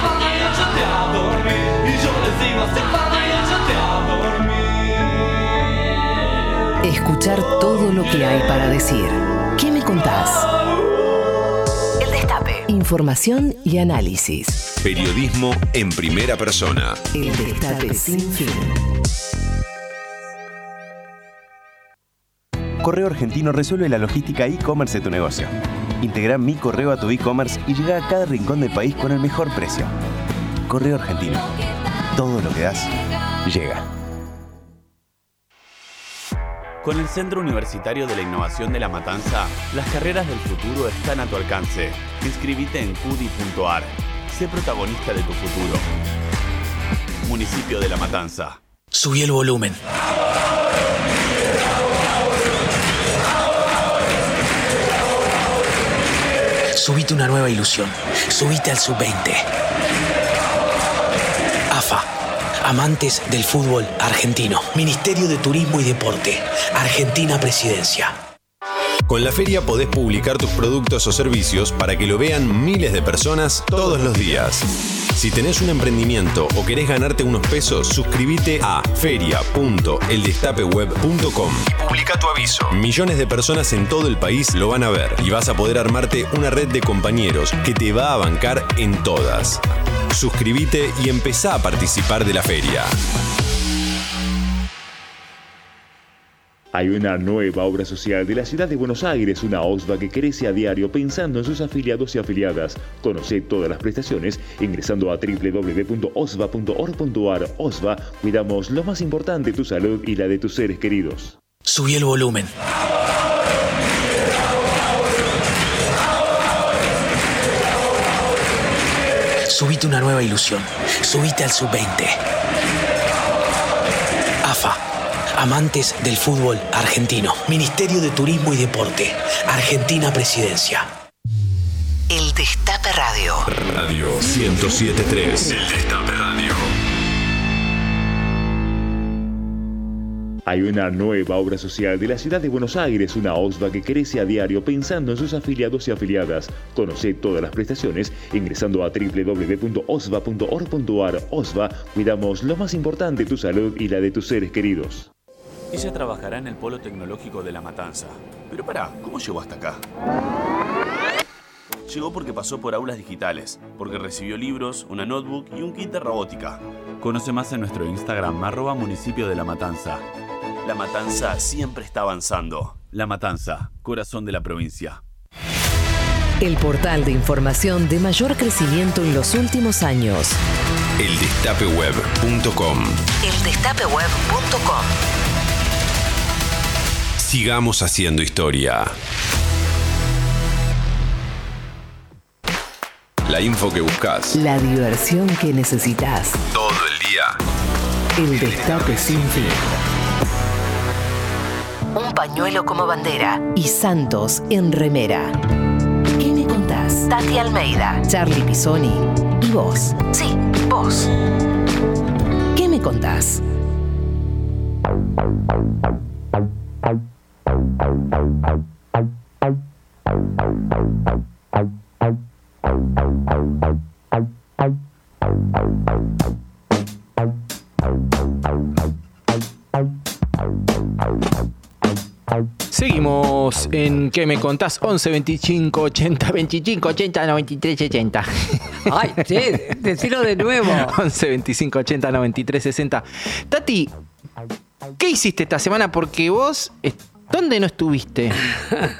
digo hazte fama y échate a dormir Y yo les digo hazte fama y échate a dormir Escuchar todo lo que hay para decir. ¿Qué me contás? El Destape. Información y análisis. Periodismo en primera persona. El Destape sin fin. Correo Argentino resuelve la logística e-commerce de tu negocio. Integra mi correo a tu e-commerce y llega a cada rincón del país con el mejor precio. Correo Argentino. Todo lo que das, llega. Con el Centro Universitario de la Innovación de La Matanza, las carreras del futuro están a tu alcance. Inscribite en cudi.ar. Sé protagonista de tu futuro. Municipio de La Matanza. Subí el volumen. Subite una nueva ilusión. Subite al sub-20. AFA. Amantes del fútbol argentino. Ministerio de Turismo y Deporte. Argentina Presidencia. Con la feria podés publicar tus productos o servicios para que lo vean miles de personas todos los días. Si tenés un emprendimiento o querés ganarte unos pesos, suscríbete a feria.eldestapeweb.com y publica tu aviso. Millones de personas en todo el país lo van a ver y vas a poder armarte una red de compañeros que te va a bancar en todas. Suscríbete y empezá a participar de la feria. Hay una nueva obra social de la ciudad de Buenos Aires, una OSVA que crece a diario pensando en sus afiliados y afiliadas. Conoce todas las prestaciones ingresando a www.osva.org.ar. OSVA, cuidamos lo más importante, tu salud y la de tus seres queridos. Subí el volumen. Subite una nueva ilusión. Subite al sub-20. Amantes del fútbol argentino. Ministerio de Turismo y Deporte. Argentina Presidencia. El Destape Radio. Radio 1073. El Destape Radio. Hay una nueva obra social de la ciudad de Buenos Aires, una OSVA que crece a diario pensando en sus afiliados y afiliadas. Conoce todas las prestaciones ingresando a www.osva.org.ar. OSVA, cuidamos lo más importante, tu salud y la de tus seres queridos. Ella trabajará en el Polo Tecnológico de La Matanza. Pero pará, ¿cómo llegó hasta acá? Llegó porque pasó por aulas digitales, porque recibió libros, una notebook y un kit de robótica. Conoce más en nuestro Instagram, arroba municipio de La Matanza. La Matanza siempre está avanzando. La Matanza, corazón de la provincia. El portal de información de mayor crecimiento en los últimos años. Eldestapeweb.com. Eldestapeweb.com. Sigamos haciendo historia. La info que buscas La diversión que necesitas. todo el día. El Destape sin fin. Un pañuelo como bandera y Santos en remera. ¿Qué me contás? Tati Almeida, Charlie Pisoni y vos. Sí, vos. ¿Qué me contás? Seguimos en ¿Qué me contás? 11 25 80 25 80 93 80. Ay, sí, decilo de nuevo. 11 25 80 93 60. Tati, ¿qué hiciste esta semana? Porque vos, ¿dónde no estuviste?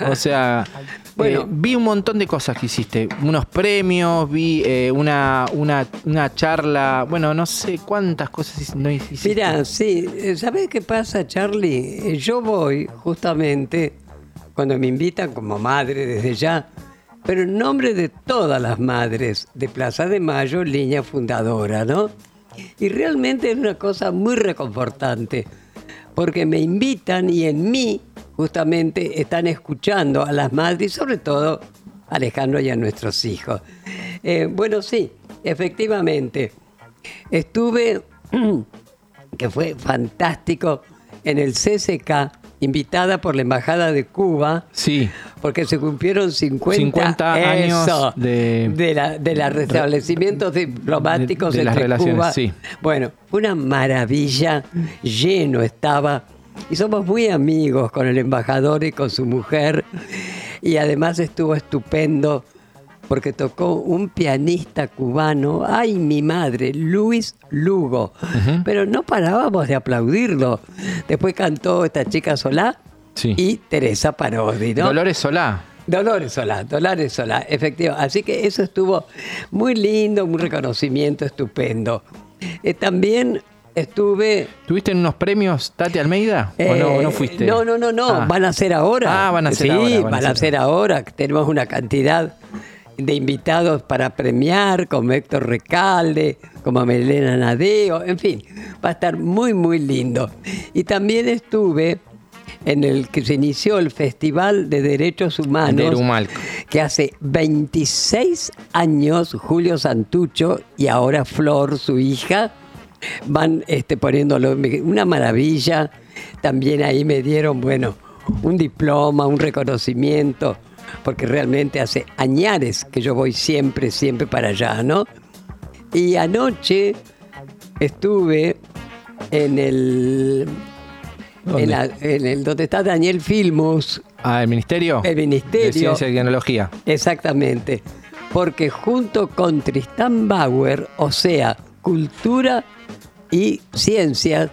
O sea, [laughs] Bueno. eh, vi un montón de cosas que hiciste. Unos premios, vi eh, una, una, una charla. Bueno, no sé cuántas cosas no hiciste. Mira, sí, eh, ¿sabes qué pasa, Charlie? Yo voy justamente cuando me invitan como madre desde ya, pero en nombre de todas las madres de Plaza de Mayo, línea fundadora, ¿no? Y realmente es una cosa muy reconfortante, porque me invitan y en mí justamente están escuchando a las madres y sobre todo a Alejandro y a nuestros hijos. Eh, bueno, sí, efectivamente, estuve, [clears throat] que fue fantástico, en el CCK, invitada por la Embajada de Cuba. Sí. Porque se cumplieron 50, 50 años eso, de- de, la, de los restablecimientos diplomáticos de- de las entre relaciones, Cuba. sí. Bueno, fue una maravilla, lleno estaba. Y somos muy amigos con el embajador y con su mujer. Y además estuvo estupendo porque tocó un pianista cubano, ay mi madre, Luis Lugo. Pero no parábamos de aplaudirlo. Después cantó esta chica Solá y Teresa Parodi, ¿no? Dolores Solá. Dolores Solá, Dolores Solá, efectivo. Así que eso estuvo muy lindo, un reconocimiento estupendo. Eh, también estuve... ¿Tuviste en unos premios Tati Almeida? ¿O no, Eh, fuiste? No, no, no, no, Ah. van a ser ahora. Ah, van a ser sí, ahora, van, a ser ahora. Tenemos una cantidad de invitados para premiar, como Héctor Recalde, como Melena Nadeo, en fin, va a estar muy, muy lindo. Y también estuve en el que se inició el Festival de Derechos Humanos, De que hace 26 años Julio Santucho y ahora Flor, su hija, van este, poniéndolo, una maravilla. También ahí me dieron, bueno, un diploma, un reconocimiento, porque realmente hace añares que yo voy siempre, siempre para allá, ¿no? Y anoche estuve en el, ¿Dónde? en, la- en el donde está Daniel Filmus, Ah, el ministerio. el De ministerio. Ciencia y Tecnología. Exactamente. Porque junto con Tristán Bauer, o sea, cultura y ciencias,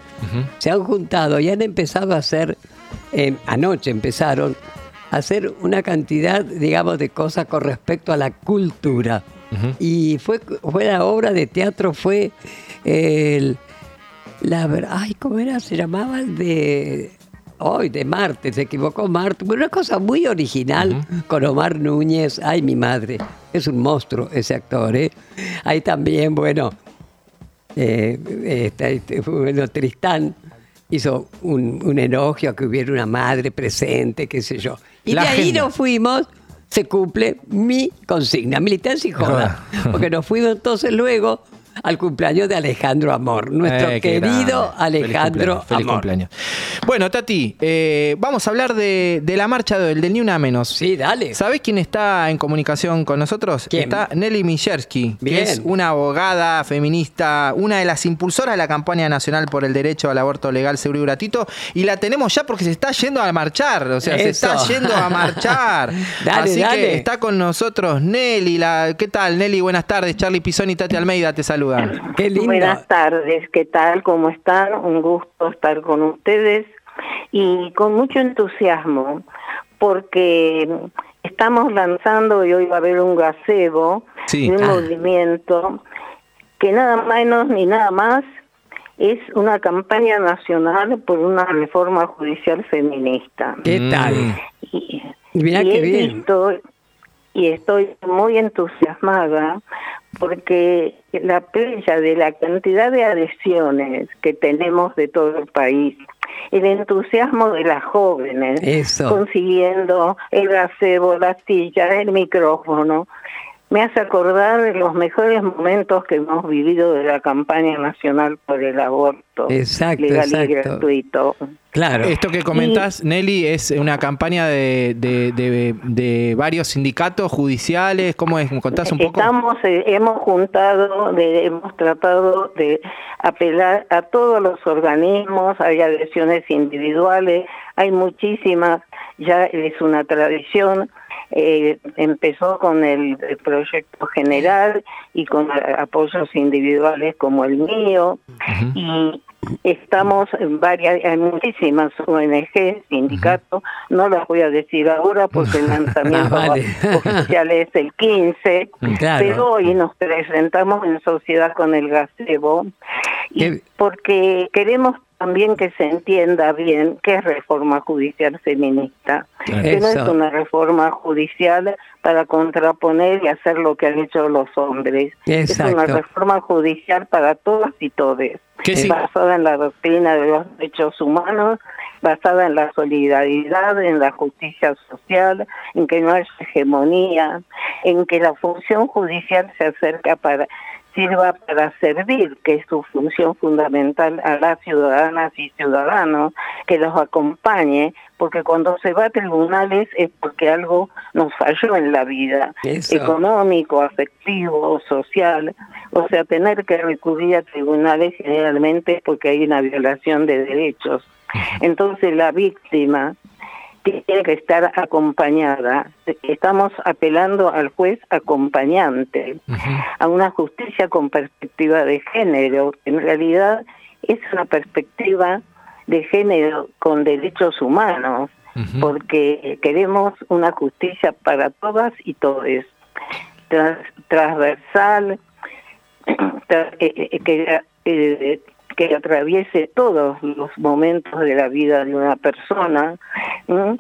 se han juntado y han empezado a hacer, eh, anoche empezaron, a hacer una cantidad, digamos, de cosas con respecto a la cultura. Y fue, fue la obra de teatro, fue el, la ay, ¿cómo era? Se llamaba el de hoy, de Marte, se equivocó Marte. Una cosa muy original con Omar Núñez. Ay, mi madre, es un monstruo ese actor, ¿eh? Hay también, bueno, eh, este, bueno, Tristán hizo un, un elogio a que hubiera una madre presente, qué sé yo. Y La de ahí agenda. nos fuimos, se cumple mi consigna, militancia y joda. Porque nos fuimos entonces luego al cumpleaños de Alejandro Amor, nuestro Eh, querido. Alejandro Feliz cumpleaños, feliz Amor. cumpleaños. Bueno, Tati, eh, vamos a hablar de, de la marcha del, del Ni Una Menos. Sí, dale. ¿Sabés quién está en comunicación con nosotros? ¿Quién? Está Nelly Mijersky, Bien. que es una abogada feminista, una de las impulsoras de la campaña nacional por el derecho al aborto legal, seguro y gratuito. Y la tenemos ya porque se está yendo a marchar. O sea, se está yendo a marchar. [laughs] Dale, Así dale. que está con nosotros Nelly. La, ¿Qué tal, Nelly? Buenas tardes. Charlie Pisoni y Tati Almeida te saludan. Qué lindo. Buenas tardes, ¿qué tal? ¿Cómo están? Un gusto estar con ustedes y con mucho entusiasmo porque estamos lanzando y hoy va a haber un gazebo Sí. de un Ah. movimiento que nada menos ni nada más es una campaña nacional por una reforma judicial feminista. ¿Qué tal? Y, Mirá y qué he bien. visto y estoy muy entusiasmada porque la playa de la cantidad de adhesiones que tenemos de todo el país, el entusiasmo de las jóvenes Eso. consiguiendo el gazebo, las sillas, el micrófono, me hace acordar de los mejores momentos que hemos vivido de la campaña nacional por el aborto Exacto, legal y gratuito. Claro. Esto que comentás, Nelly, es una campaña de, de- de- de varios sindicatos judiciales. ¿Cómo es? ¿Me contás un poco? Estamos, eh, hemos juntado, de- hemos tratado de apelar a todos los organismos, hay adhesiones individuales, hay muchísimas, ya es una tradición. Eh, empezó con el, el proyecto general y con apoyos individuales como el mío. Y estamos en varias, hay muchísimas ONG, sindicatos, no las voy a decir ahora porque el [laughs] lanzamiento Ah, vale. oficial es el 15, Claro. pero hoy nos presentamos en sociedad con el gazebo. Y porque queremos también que se entienda bien qué es reforma judicial feminista, que no es una reforma judicial para contraponer y hacer lo que han hecho los hombres. Es una reforma judicial para todas y todes, basada en la doctrina de los derechos humanos, basada en la solidaridad, en la justicia social, en que no haya hegemonía, en que la función judicial se acerca para sirva para servir, que es su función fundamental a las ciudadanas y ciudadanos, que los acompañe, porque cuando se va a tribunales es porque algo nos falló en la vida, Eso. económico, afectivo, social, o sea, tener que recurrir a tribunales generalmente es porque hay una violación de derechos. Entonces la víctima tiene que estar acompañada. Estamos apelando al juez acompañante, a una justicia con perspectiva de género. En realidad es una perspectiva de género con derechos humanos, porque queremos una justicia para todas y todos, tras- transversal, [clears throat] tra- eh, eh, que, eh, que atraviese todos los momentos de la vida de una persona, ¿m?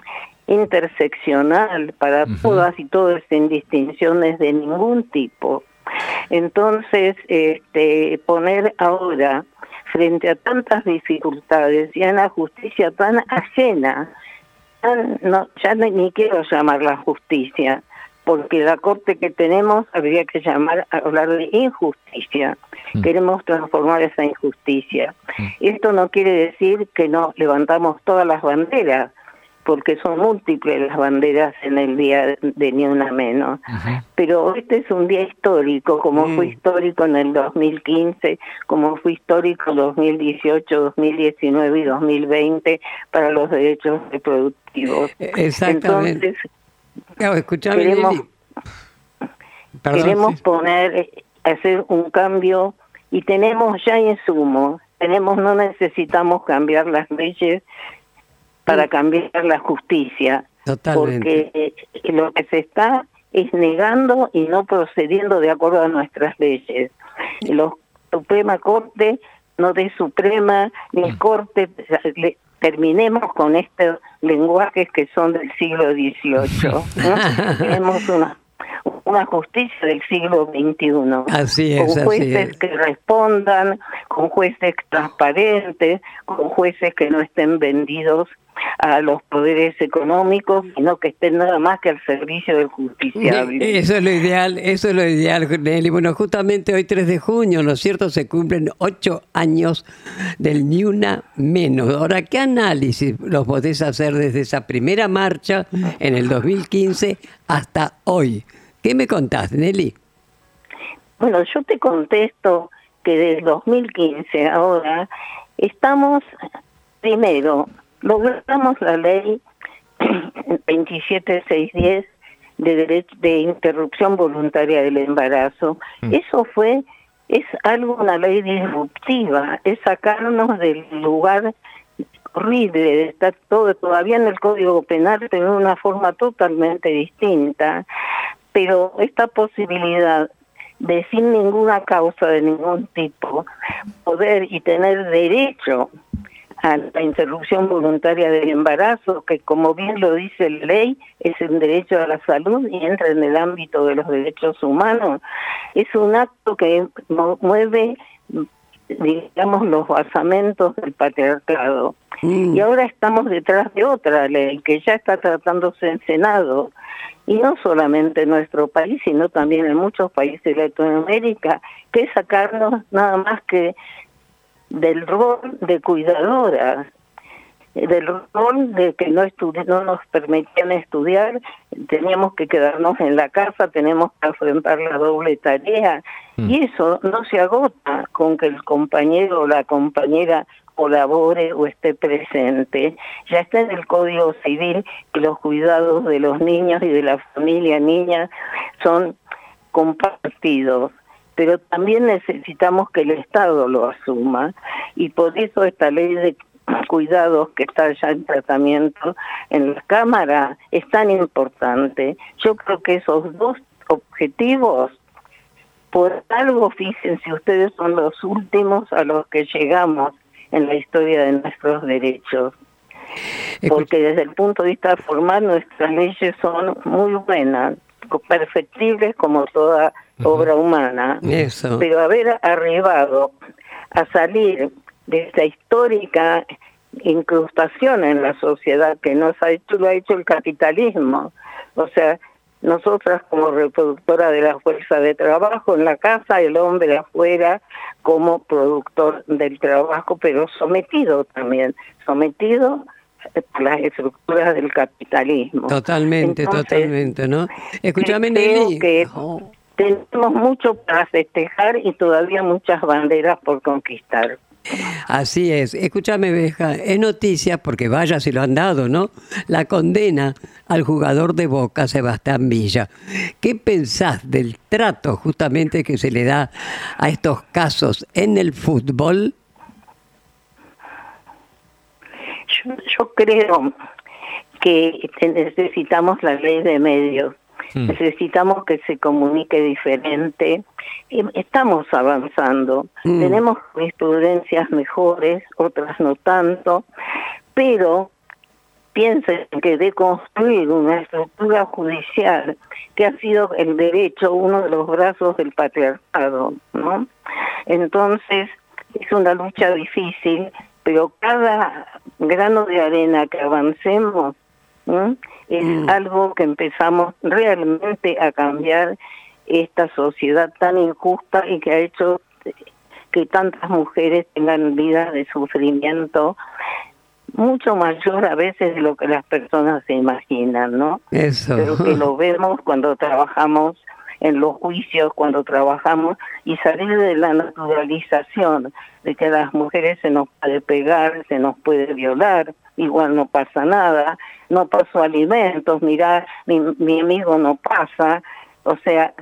interseccional para todas y todos sin distinciones de ningún tipo. Entonces, este, poner ahora frente a tantas dificultades y a una justicia tan ajena, tan- no, ya ni, ni quiero llamarla justicia, porque la corte que tenemos habría que llamar a hablar de injusticia. Queremos transformar esa injusticia. Esto no quiere decir que no levantamos todas las banderas, porque son múltiples las banderas en el día de ni una menos. Pero este es un día histórico, como fue histórico en el 2015, como fue histórico 2018, 2019 y 2020 para los derechos reproductivos. Exactamente. Entonces, Claro, escuchame, queremos, Nelly. Perdón, queremos sí. poner, eh, hacer un cambio y tenemos ya insumos. Tenemos, no necesitamos cambiar las leyes para cambiar la justicia. Totalmente. Porque eh, lo que se está es negando y no procediendo de acuerdo a nuestras leyes. La Suprema Corte, no de Suprema ni Corte, le- terminemos con estos lenguajes que son del siglo XVIII. ¿no? [laughs] Tenemos una, una justicia del siglo XXI. Así es, con así jueces es. que respondan, con jueces transparentes, con jueces que no estén vendidos a los poderes económicos, sino que estén nada más que al servicio del justiciable. Eso es lo ideal, eso es lo ideal, Nelly. Bueno, justamente hoy 3 de junio, ¿no es cierto? Se cumplen ocho años del Ni Una Menos. Ahora, ¿qué análisis los podés hacer desde esa primera marcha en el 2015 hasta hoy? ¿Qué me contás, Nelly? Bueno, yo te contesto que desde 2015 ahora estamos, primero, logramos la ley [clears throat] 27610 de derecho de interrupción voluntaria del embarazo. Eso fue es algo una ley disruptiva, es sacarnos del lugar horrible de estar todo todavía en el Código Penal pero de una forma totalmente distinta. Pero esta posibilidad de sin ninguna causa de ningún tipo poder y tener derecho a la interrupción voluntaria del embarazo, que como bien lo dice la ley, es el derecho a la salud y entra en el ámbito de los derechos humanos, es un acto que mueve, digamos, los basamentos del patriarcado. Y ahora estamos detrás de otra ley que ya está tratándose en Senado, y no solamente en nuestro país, sino también en muchos países de Latinoamérica, que es sacarnos nada más que del rol de cuidadoras, del rol de que no, no nos permitían estudiar, teníamos que quedarnos en la casa, tenemos que afrontar la doble tarea. Y eso no se agota con que el compañero o la compañera colabore o esté presente. Ya está en el Código Civil que los cuidados de los niños y de la familia niña son compartidos pero también necesitamos que el Estado lo asuma y por eso esta ley de cuidados que está ya en tratamiento en la Cámara es tan importante. Yo creo que esos dos objetivos, por algo, fíjense ustedes, son los últimos a los que llegamos en la historia de nuestros derechos. Porque desde el punto de vista formal nuestras leyes son muy buenas, perfectibles como toda obra humana. Eso. Pero haber arribado a salir de esa histórica incrustación en la sociedad que nos ha hecho, lo ha hecho el capitalismo. O sea, nosotras como reproductora de la fuerza de trabajo en la casa, el hombre afuera como productor del trabajo, pero sometido también, sometido por las estructuras del capitalismo. Totalmente, Entonces, totalmente, ¿no? Escúchame, Nelly. que tenemos mucho para festejar y todavía muchas banderas por conquistar. Así es. Escúchame, Beja, es noticia, porque vaya si lo han dado, ¿no? La condena al jugador de Boca, Sebastián Villa. ¿Qué pensás del trato justamente que se le da a estos casos en el fútbol? Yo, yo creo que necesitamos la ley de medios, Mm. necesitamos que se comunique diferente. Y Estamos avanzando, Mm. tenemos jurisprudencias mejores, otras no tanto, pero piensen que de construir una estructura judicial que ha sido el derecho uno de los brazos del patriarcado, ¿no? Entonces es una lucha difícil, pero cada grano de arena que avancemos ¿m? Es algo que empezamos realmente a cambiar esta sociedad tan injusta y que ha hecho que tantas mujeres tengan vidas de sufrimiento mucho mayor a veces de lo que las personas se imaginan, ¿no? Eso. Pero que lo vemos cuando trabajamos en los juicios, cuando trabajamos y salir de la naturalización de que a las mujeres se nos puede pegar, se nos puede violar, igual no pasa nada, no paso alimentos, mira, mi, mi amigo no pasa, o sea,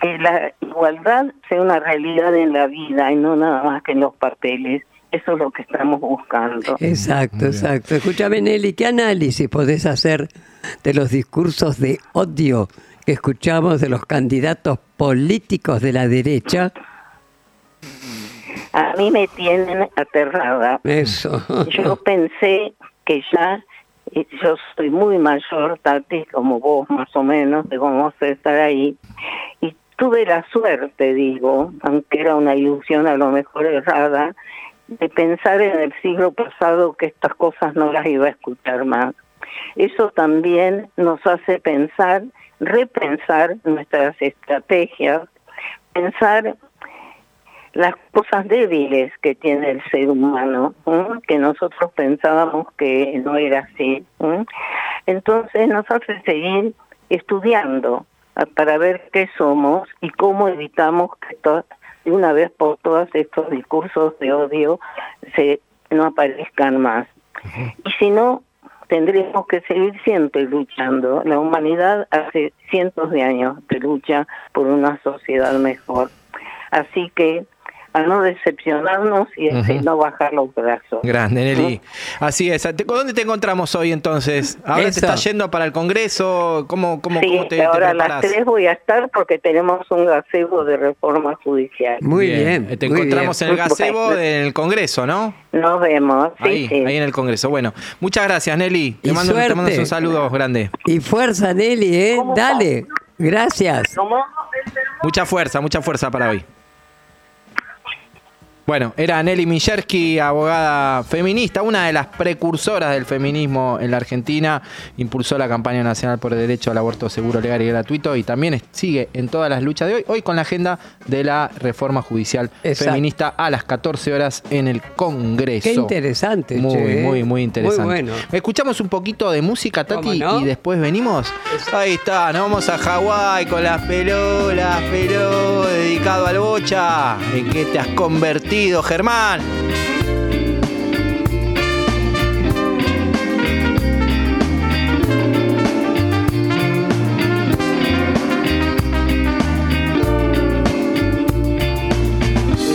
que la igualdad sea una realidad en la vida y no nada más que en los papeles. Eso es lo que estamos buscando. Exacto, exacto. Escúchame, Nelly, ¿qué análisis podés hacer de los discursos de odio que escuchamos de los candidatos políticos de la derecha? A mí me tienen aterrada. Eso. Yo pensé que ya, eh, yo soy muy mayor, Tati, como vos más o menos, de cómo estar ahí, y tuve la suerte, digo, aunque era una ilusión a lo mejor errada, de pensar en el siglo pasado que estas cosas no las iba a escuchar más. Eso también nos hace pensar, repensar nuestras estrategias, pensar las cosas débiles que tiene el ser humano, que nosotros pensábamos que no era así. Entonces nos hace seguir estudiando a- para ver qué somos y cómo evitamos que de una vez por todas estos discursos de odio se no aparezcan más. Y si no, tendremos que seguir siempre luchando. La humanidad hace cientos de años de lucha por una sociedad mejor. Así que a no decepcionarnos y Ujú. no bajar los brazos. Grande, Nelly. Así es. ¿Te- ¿Dónde te encontramos hoy entonces? ¿Ahora Eso. te estás yendo para el Congreso? ¿Cómo, cómo, Sí, cómo te, te ahora a las tres voy a estar porque tenemos un gazebo de reforma judicial. Eh, Te encontramos en el [laughs] gazebo Bueno, del Congreso, ¿no? Nos vemos. Sí, ahí, sí. ahí en el Congreso. Bueno, muchas gracias, Nelly. Te Y mando, te mando un saludo grande. Y fuerza, Nelly, ¿eh? Dale. Gracias. Mucha fuerza, mucha fuerza para hoy. Bueno, era Nelly Mijerski, abogada feminista, una de las precursoras del feminismo en la Argentina. Impulsó la campaña nacional por el derecho al aborto seguro, legal y gratuito y también sigue en todas las luchas de hoy, hoy con la agenda de la reforma judicial Exacto. feminista a las 14 horas en el Congreso. Qué interesante, Muy, che, ¿eh? muy, muy interesante. Muy bueno. Escuchamos un poquito de música, Tati, y después venimos. Ahí está, nos vamos a Hawái con las pelos, las pelos, dedicado al bocha. ¿En qué te has convertido, Germán?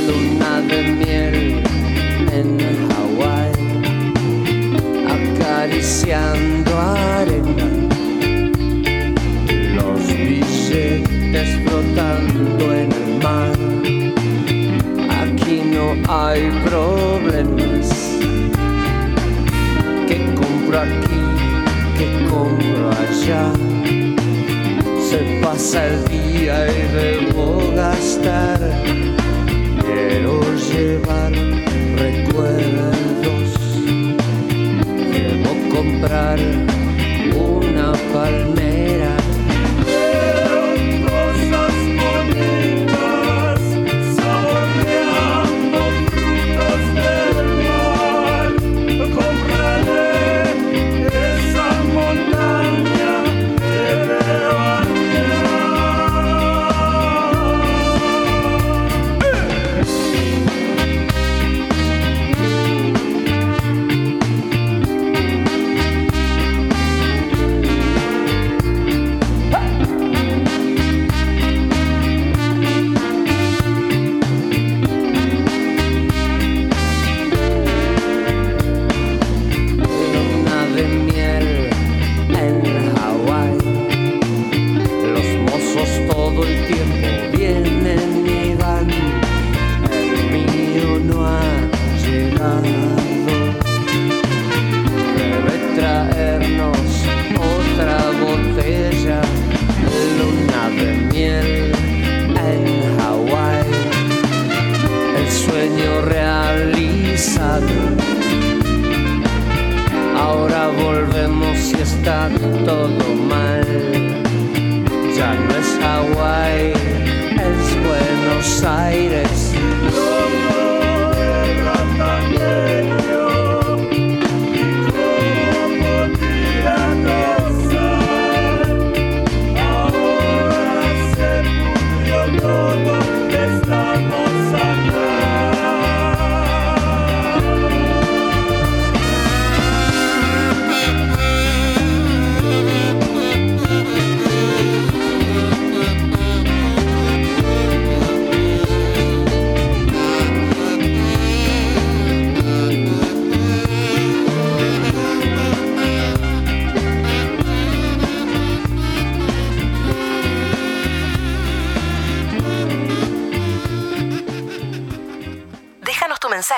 luna de miel en Hawái, acariciando hay problemas. Que compro aquí, que compro allá. Se pasa el día y debo gastar. Quiero llevar recuerdos. Debo comprar una palmera.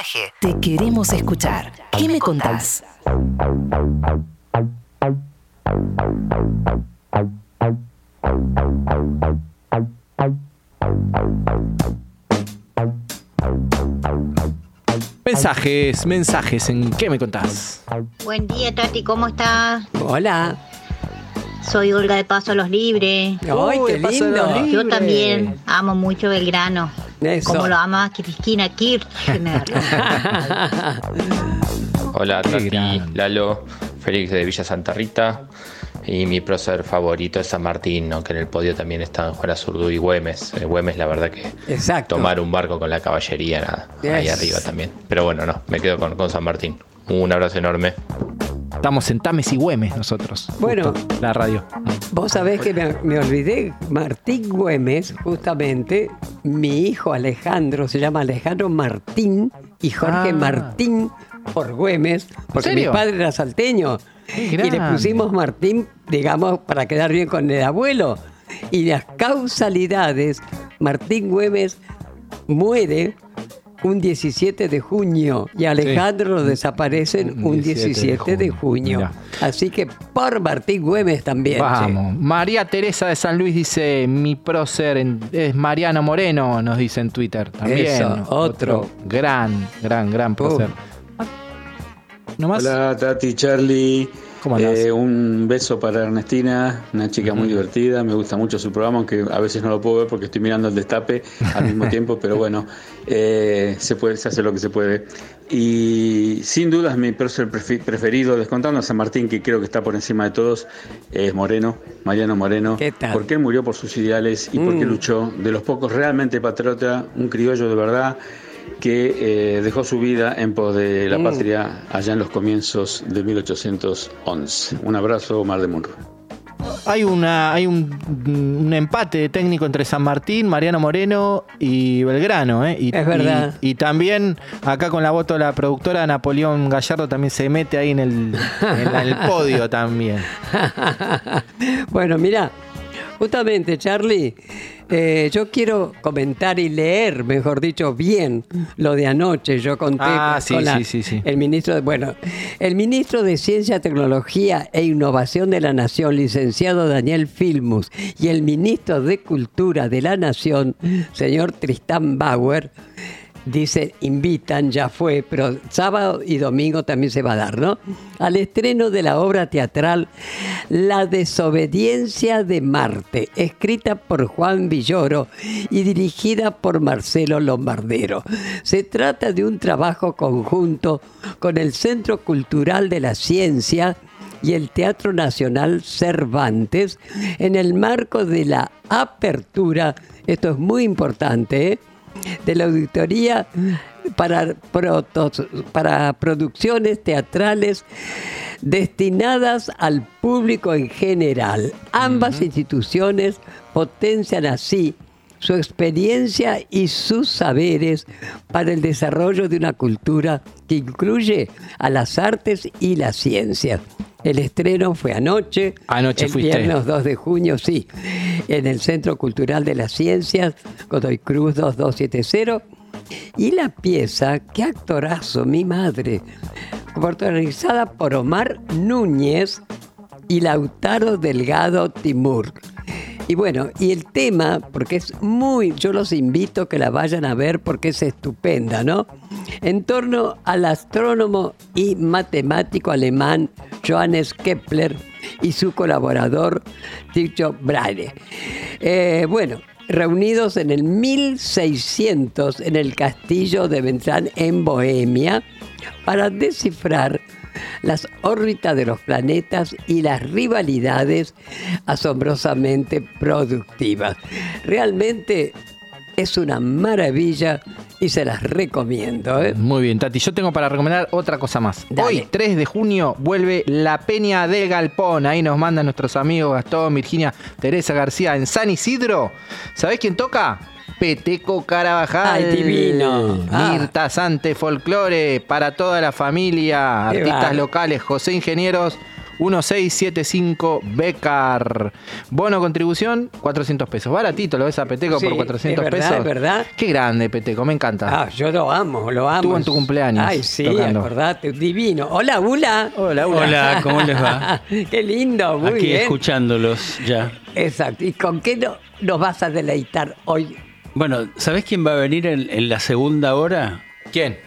Mensaje. Te queremos escuchar. ¿Qué me contás? Mensajes, mensajes, ¿en qué me contás? Buen día, Tati, ¿cómo estás? Hola. Soy Olga de Paso a los Libres. Ay, qué Paso a los lindo. Libres. Yo también amo mucho Belgrano. Eso. Como lo ama Cristina Kirchner. [laughs] Hola Tati, Lalo, Félix de Villa Santa Rita y mi prócer favorito es San Martín, aunque en el podio también están Juan Azurduy y Güemes. Eh, Güemes la verdad que Exacto. tomar un barco con la caballería nada, ahí arriba también. Pero bueno, no, me quedo con, con San Martín. Un abrazo enorme. Estamos en Tames y Güemes nosotros. Bueno. justo, la radio. Vos sabés que me, me olvidé, Martín Güemes, justamente, mi hijo Alejandro, se llama Alejandro Martín y Jorge Ah. Martín por Güemes, porque mi padre era salteño. Y le pusimos Martín, digamos, para quedar bien con el abuelo. Y las causalidades, Martín Güemes muere un 17 de junio y Alejandro desaparecen un 17 de junio. Así que por Martín Güemes también. Vamos. María Teresa de San Luis dice, mi prócer es Mariano Moreno, nos dice en Twitter. También. Eso, otro. Gran, gran, gran prócer. ¿No más? Hola Tati, Charlie. Eh, un beso para Ernestina, una chica muy divertida. Me gusta mucho su programa, aunque a veces no lo puedo ver porque estoy mirando el destape al mismo [laughs] tiempo, pero bueno, eh, se, puede, se hace lo que se puede. Y sin dudas mi prócer preferido, descontando a San Martín, que creo que está por encima de todos, es Moreno, Mariano Moreno. ¿Qué tal? Porque él murió por sus ideales y porque Mm. luchó. De los pocos realmente patriota, un criollo de verdad que eh, dejó su vida en pos de la Mm. patria allá en los comienzos de 1811. Un abrazo, Mar de Munro. Hay, una, hay un, un empate técnico entre San Martín, Mariano Moreno y Belgrano. ¿eh? Y, Es verdad. Y, y también acá con la voto de la productora, Napoleón Gallardo también se mete ahí en el, en la- el [laughs] podio también. bueno, mira, justamente, Charlie, eh, yo quiero comentar y leer, mejor dicho, bien lo de anoche. Yo conté Ah, con sí, la- sí, sí, sí. el ministro, de, bueno, el ministro de Ciencia, Tecnología e Innovación de la Nación, licenciado Daniel Filmus, y el ministro de Cultura de la Nación, señor Tristán Bauer. Dice, invitan, ya fue, pero sábado y domingo también se va a dar, ¿no? Al estreno de la obra teatral La desobediencia de Marte, escrita por Juan Villoro y dirigida por Marcelo Lombardero. Se trata de un trabajo conjunto con el Centro Cultural de la Ciencia y el Teatro Nacional Cervantes en el marco de la apertura, esto es muy importante, ¿eh? De la auditoría para, protos- para producciones teatrales destinadas al público en general. Ambas instituciones potencian así su experiencia y sus saberes para el desarrollo de una cultura que incluye a las artes y las ciencias. El estreno fue anoche, Anoche el fuiste. viernes 2 de junio, sí, en el Centro Cultural de las Ciencias, Godoy Cruz 2270. Y la pieza, qué actorazo, mi madre, protagonizada por Omar Núñez y Lautaro Delgado Timur. Y bueno, y el tema, porque es muy, yo los invito a que la vayan a ver porque es estupenda, ¿no? En torno al astrónomo y matemático alemán Johannes Kepler y su colaborador Tycho Brahe. Eh, bueno, reunidos en el 1600 en el castillo de Ventrán en Bohemia para descifrar las órbitas de los planetas y las rivalidades asombrosamente productivas. Realmente es una maravilla y se las recomiendo. ¿eh? Muy bien, Tati. Yo tengo para recomendar otra cosa más. Hoy, 3 de junio, vuelve la Peña del Galpón. Ahí nos mandan nuestros amigos Gastón, Virginia, Teresa García en San Isidro. ¿Sabés quién toca? Peteco Carabajal. Ay, divino. Ah. Mirta Sante Folclore para toda la familia. Qué Artistas locales, José Ingenieros. 1675 Becar. Bono contribución, 400 pesos. Baratito, lo ves a Peteco Sí, por 400 es verdad, pesos. es verdad. Qué grande, Peteco, me encanta. Ah, yo lo amo, lo amo. Estuvo en tu cumpleaños Ay, sí, tocando. acordate, divino. Hola, Ula. Hola, Hola, ¿cómo les va? [laughs] Qué lindo, muy Aquí bien. escuchándolos ya. Exacto. ¿Y con qué no- nos vas a deleitar hoy? Bueno, ¿sabés quién va a venir en, en la segunda hora? ¿Quién?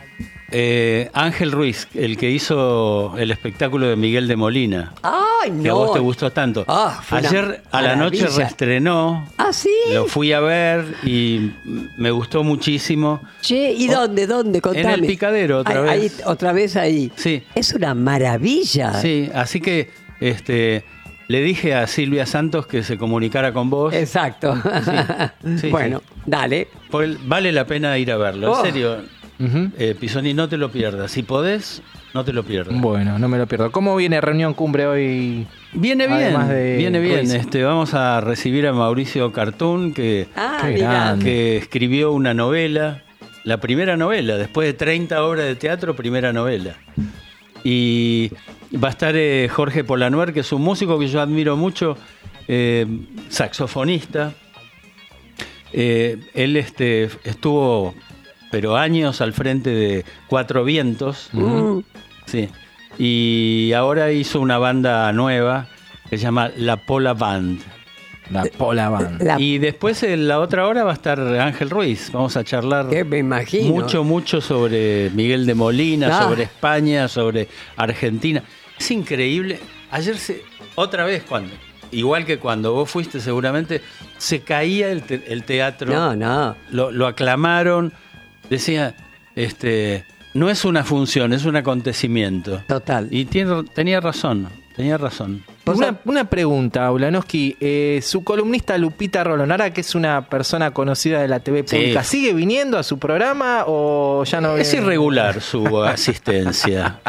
Eh, Ángel Ruiz, el que hizo el espectáculo de Miguel de Molina. ¡Ay, Que a no! vos te gustó tanto. Ah, Ayer a la noche reestrenó. ¿Ah, sí? Lo fui a ver y me gustó muchísimo. Che, ¿y dónde, dónde? Contame. En el Picadero, otra Ahí- vez. ahí, otra vez ahí. Sí. Es una maravilla. Sí, así que este le dije a Silvia Santos que se comunicara con vos. Exacto. Sí, bueno, dale. Porque vale la pena ir a verlo, Oh. en serio. Eh, Pisoni, no te lo pierdas. Si podés, no te lo pierdas. Bueno, no me lo pierdo. ¿Cómo viene reunión cumbre hoy? Viene bien, de viene bien. Ruiz. Este, vamos a recibir a Mauricio Cartún, que, Ah, que escribió una novela, la primera novela, después de 30 obras de teatro, primera novela. Y va a estar eh, Jorge Polanuer, que es un músico que yo admiro mucho, eh, saxofonista. Eh, él este, estuvo pero años al frente de Cuatro Vientos. Sí. Y ahora hizo una banda nueva que se llama La Pola Band. La Pola Band. La- Y después en la otra hora va a estar Ángel Ruiz. Vamos a charlar Que me imagino. mucho, mucho sobre Miguel de Molina, Ah. sobre España, sobre Argentina. Es increíble. Ayer se, otra vez cuando, igual que cuando vos fuiste seguramente, se caía el, te- el teatro. No, no. Lo, lo aclamaron. Decía, este, no es una función, es un acontecimiento. Total. Y tiene- tenía razón, tenía razón. Una, una pregunta, Ulanowski. Eh, su columnista Lupita Rolonara, que es una persona conocida de la TV Sí. pública, ¿sigue viniendo a su programa o ya no Es viene? irregular su [laughs] asistencia,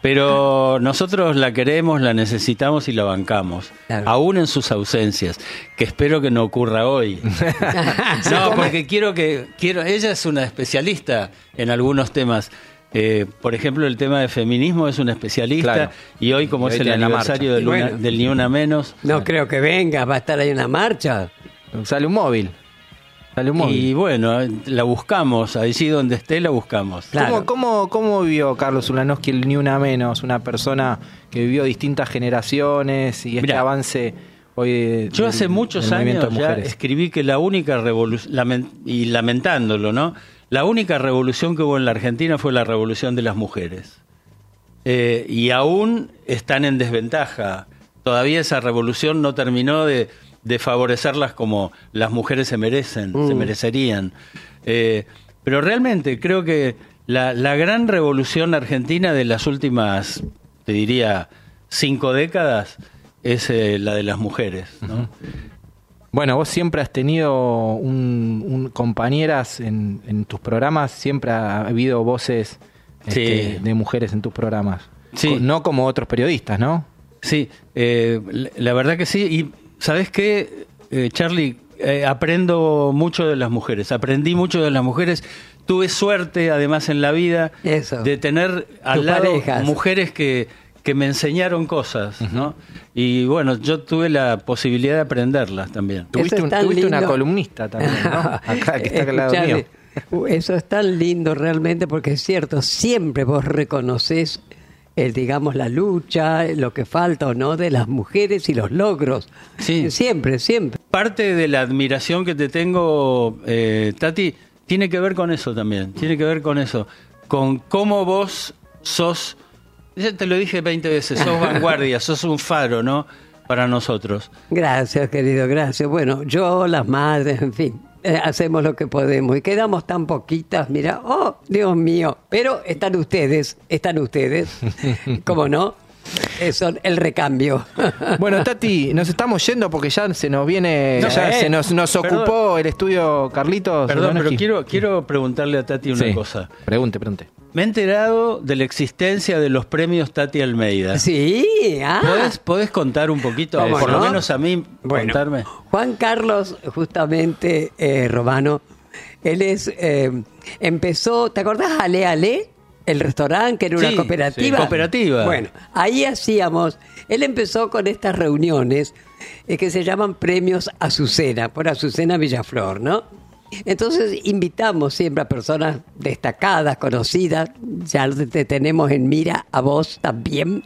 pero nosotros la queremos, la necesitamos y la bancamos, aún en sus ausencias, que espero que no ocurra hoy. [laughs] no, porque quiero que quiero. Ella es una especialista en algunos temas. Eh, por ejemplo, el tema de feminismo es una especialista Claro. y hoy, como Y hoy es el aniversario del, Y una- bueno. del Ni Una Menos, No creo que venga, va a estar ahí en la marcha. Sale un móvil. Sale un móvil. y bueno, la buscamos, allí donde esté la buscamos. ¿Cómo, cómo, cómo vivió Carlos Ulanowski el Ni Una Menos? Una persona que vivió distintas generaciones y este Mirá, avance hoy de- Yo hace muchos años ya escribí que la única revolución, y lamentándolo, ¿no? La única revolución que hubo en la Argentina fue la revolución de las mujeres. Eh, y aún están en desventaja. Todavía esa revolución no terminó de, de favorecerlas como las mujeres se merecen, se Mm. merecerían. Eh, pero realmente creo que la, la gran revolución argentina de las últimas, te diría, cinco décadas es eh, la de las mujeres. ¿no? Bueno, vos siempre has tenido un, un- compañeras en, en tus programas, siempre ha habido voces este, Sí. de mujeres en tus programas. Sí. Co- No como otros periodistas, ¿no? Sí, eh, la- verdad que sí. Y sabes qué, Eh, Charlie, eh, aprendo mucho de las mujeres. Aprendí mucho de las mujeres. Tuve suerte, además, en la vida de tener al Tus lado parejas. mujeres que, que me enseñaron cosas, ¿no? Y bueno, yo tuve la posibilidad de aprenderlas también. Tuviste, un- tuviste una columnista también, ¿no? [laughs] Acá, que está al lado mío. Eso es tan lindo realmente porque es cierto, siempre vos reconoces el, digamos, la lucha, lo que falta o no de las mujeres y los logros. Sí. Siempre, siempre. Parte de la admiración que te tengo, eh, Tati, tiene que ver con eso también. Tiene que ver con eso. Con cómo vos sos. Ya te lo dije 20 veces, sos vanguardia, [laughs] sos un faro, ¿no? Para nosotros. Gracias, querido, gracias. Bueno, yo, las madres, en fin, eh, hacemos lo que podemos y quedamos tan poquitas, mira, oh, Dios mío, pero están ustedes, están ustedes, [laughs] ¿cómo no? Eh, son el recambio. [laughs] Bueno, Tati, nos estamos yendo porque ya se nos viene, No, ya eh, se nos, nos perdón. ocupó el estudio Carlitos. Perdón, pero quiero, quiero preguntarle a Tati una Sí, cosa. Pregunte, pregunte. Me he enterado de la existencia de los premios Tati Almeida. Sí, ah. ¿Podés, podés contar un poquito? ¿Cómo Por lo no? menos a mí, Bueno. contarme. Juan Carlos, justamente, eh, Romano, él es, eh, empezó, ¿te acordás Ale Ale? El restaurante, que era una Sí, cooperativa. sí, cooperativa. Bueno, ahí hacíamos, él empezó con estas reuniones eh, que se llaman premios Azucena, por Azucena Villaflor, ¿no? Entonces invitamos siempre a personas destacadas, conocidas, ya te tenemos en mira a vos también.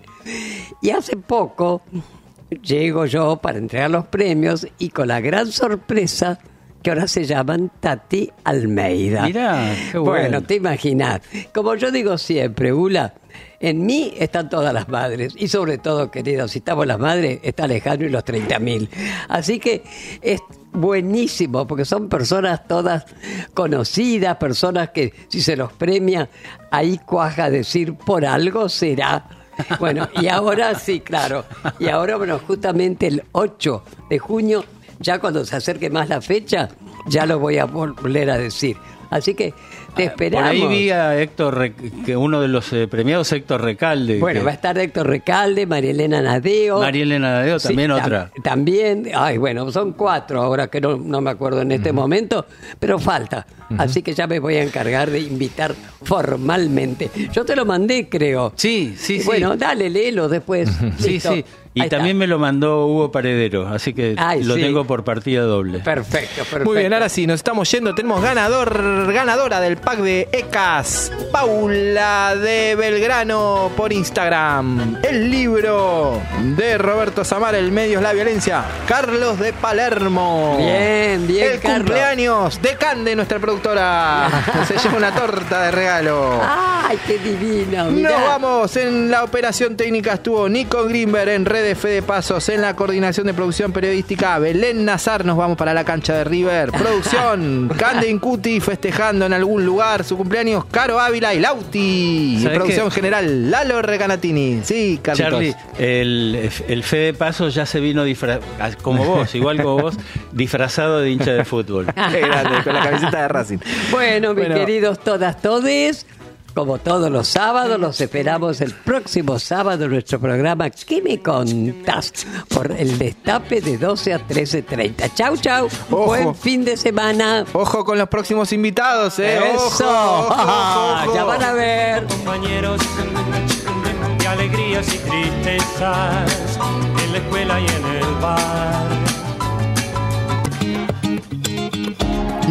Y hace poco llego yo para entregar los premios y con la gran sorpresa que ahora se llaman Tati Almeida. Mirá, qué bueno. Bueno, te imaginas. Como yo digo siempre, Ula, en mí están todas las madres. Y sobre todo, queridos, si estamos las madres, está Alejandro y los 30.000. Así que es buenísimo, porque son personas todas conocidas, personas que si se los premia, ahí cuaja decir por algo será. Bueno, y ahora sí, claro. Y ahora, bueno, justamente el 8 de junio, ya cuando se acerque más la fecha, ya lo voy a volver a decir. Así que te Por esperamos. ahí vi a Héctor, que uno de los eh, premiados, Héctor Recalde. Bueno, que- va a estar Héctor Recalde, María Elena Nadeo. María Elena Nadeo, Sí, también tam- otra. También, ay, bueno, son cuatro ahora que no, no me acuerdo en este momento, pero falta, Así que ya me voy a encargar de invitar formalmente. Yo te lo mandé, creo. Sí, sí, sí. Bueno, dale, léelo después. Sí, Listo. sí. Y Ahí está. también me lo mandó Hugo Paredero, así que Ay, lo sí. tengo por partida doble. Perfecto, perfecto. Muy bien, ahora sí, nos estamos yendo. Tenemos ganador, ganadora del pack de ECAS, Paula de Belgrano por Instagram. El libro de Roberto Samar, El Medios la Violencia. Carlos de Palermo. Bien, bien, El Carlos. cumpleaños de Cande, nuestra productora. [laughs] Se lleva una torta de regalo. ¡Ay, qué divino! mirá. Nos vamos. En la operación técnica estuvo Nico Grimberg en Redes Fede Pasos. En la coordinación de producción periodística, Belén Nazar. Nos vamos para la cancha de River. Producción, [laughs] Cande Incuti festejando en algún lugar su cumpleaños. Caro Ávila y Lauti. Y ¿Sabés producción qué? general, Lalo Recanatini. Sí, Carlitos. Charlie, el, el fe de paso ya se vino disfra- como [laughs] vos, igual como vos, disfrazado de hincha de fútbol. Qué grande, con la camiseta de Racing. Bueno, mis Bueno. queridos todas, todes, como todos los sábados, los esperamos el próximo sábado en nuestro programa ¿Qué me contás? Por el destape de 12 a 13.30. Chau, chau. Ojo. Buen fin de semana. Ojo con los próximos invitados, ¿eh? Eso. Ojo, ojo, ojo. Ya van a ver. compañeros de alegrías y tristezas en la escuela y en el bar.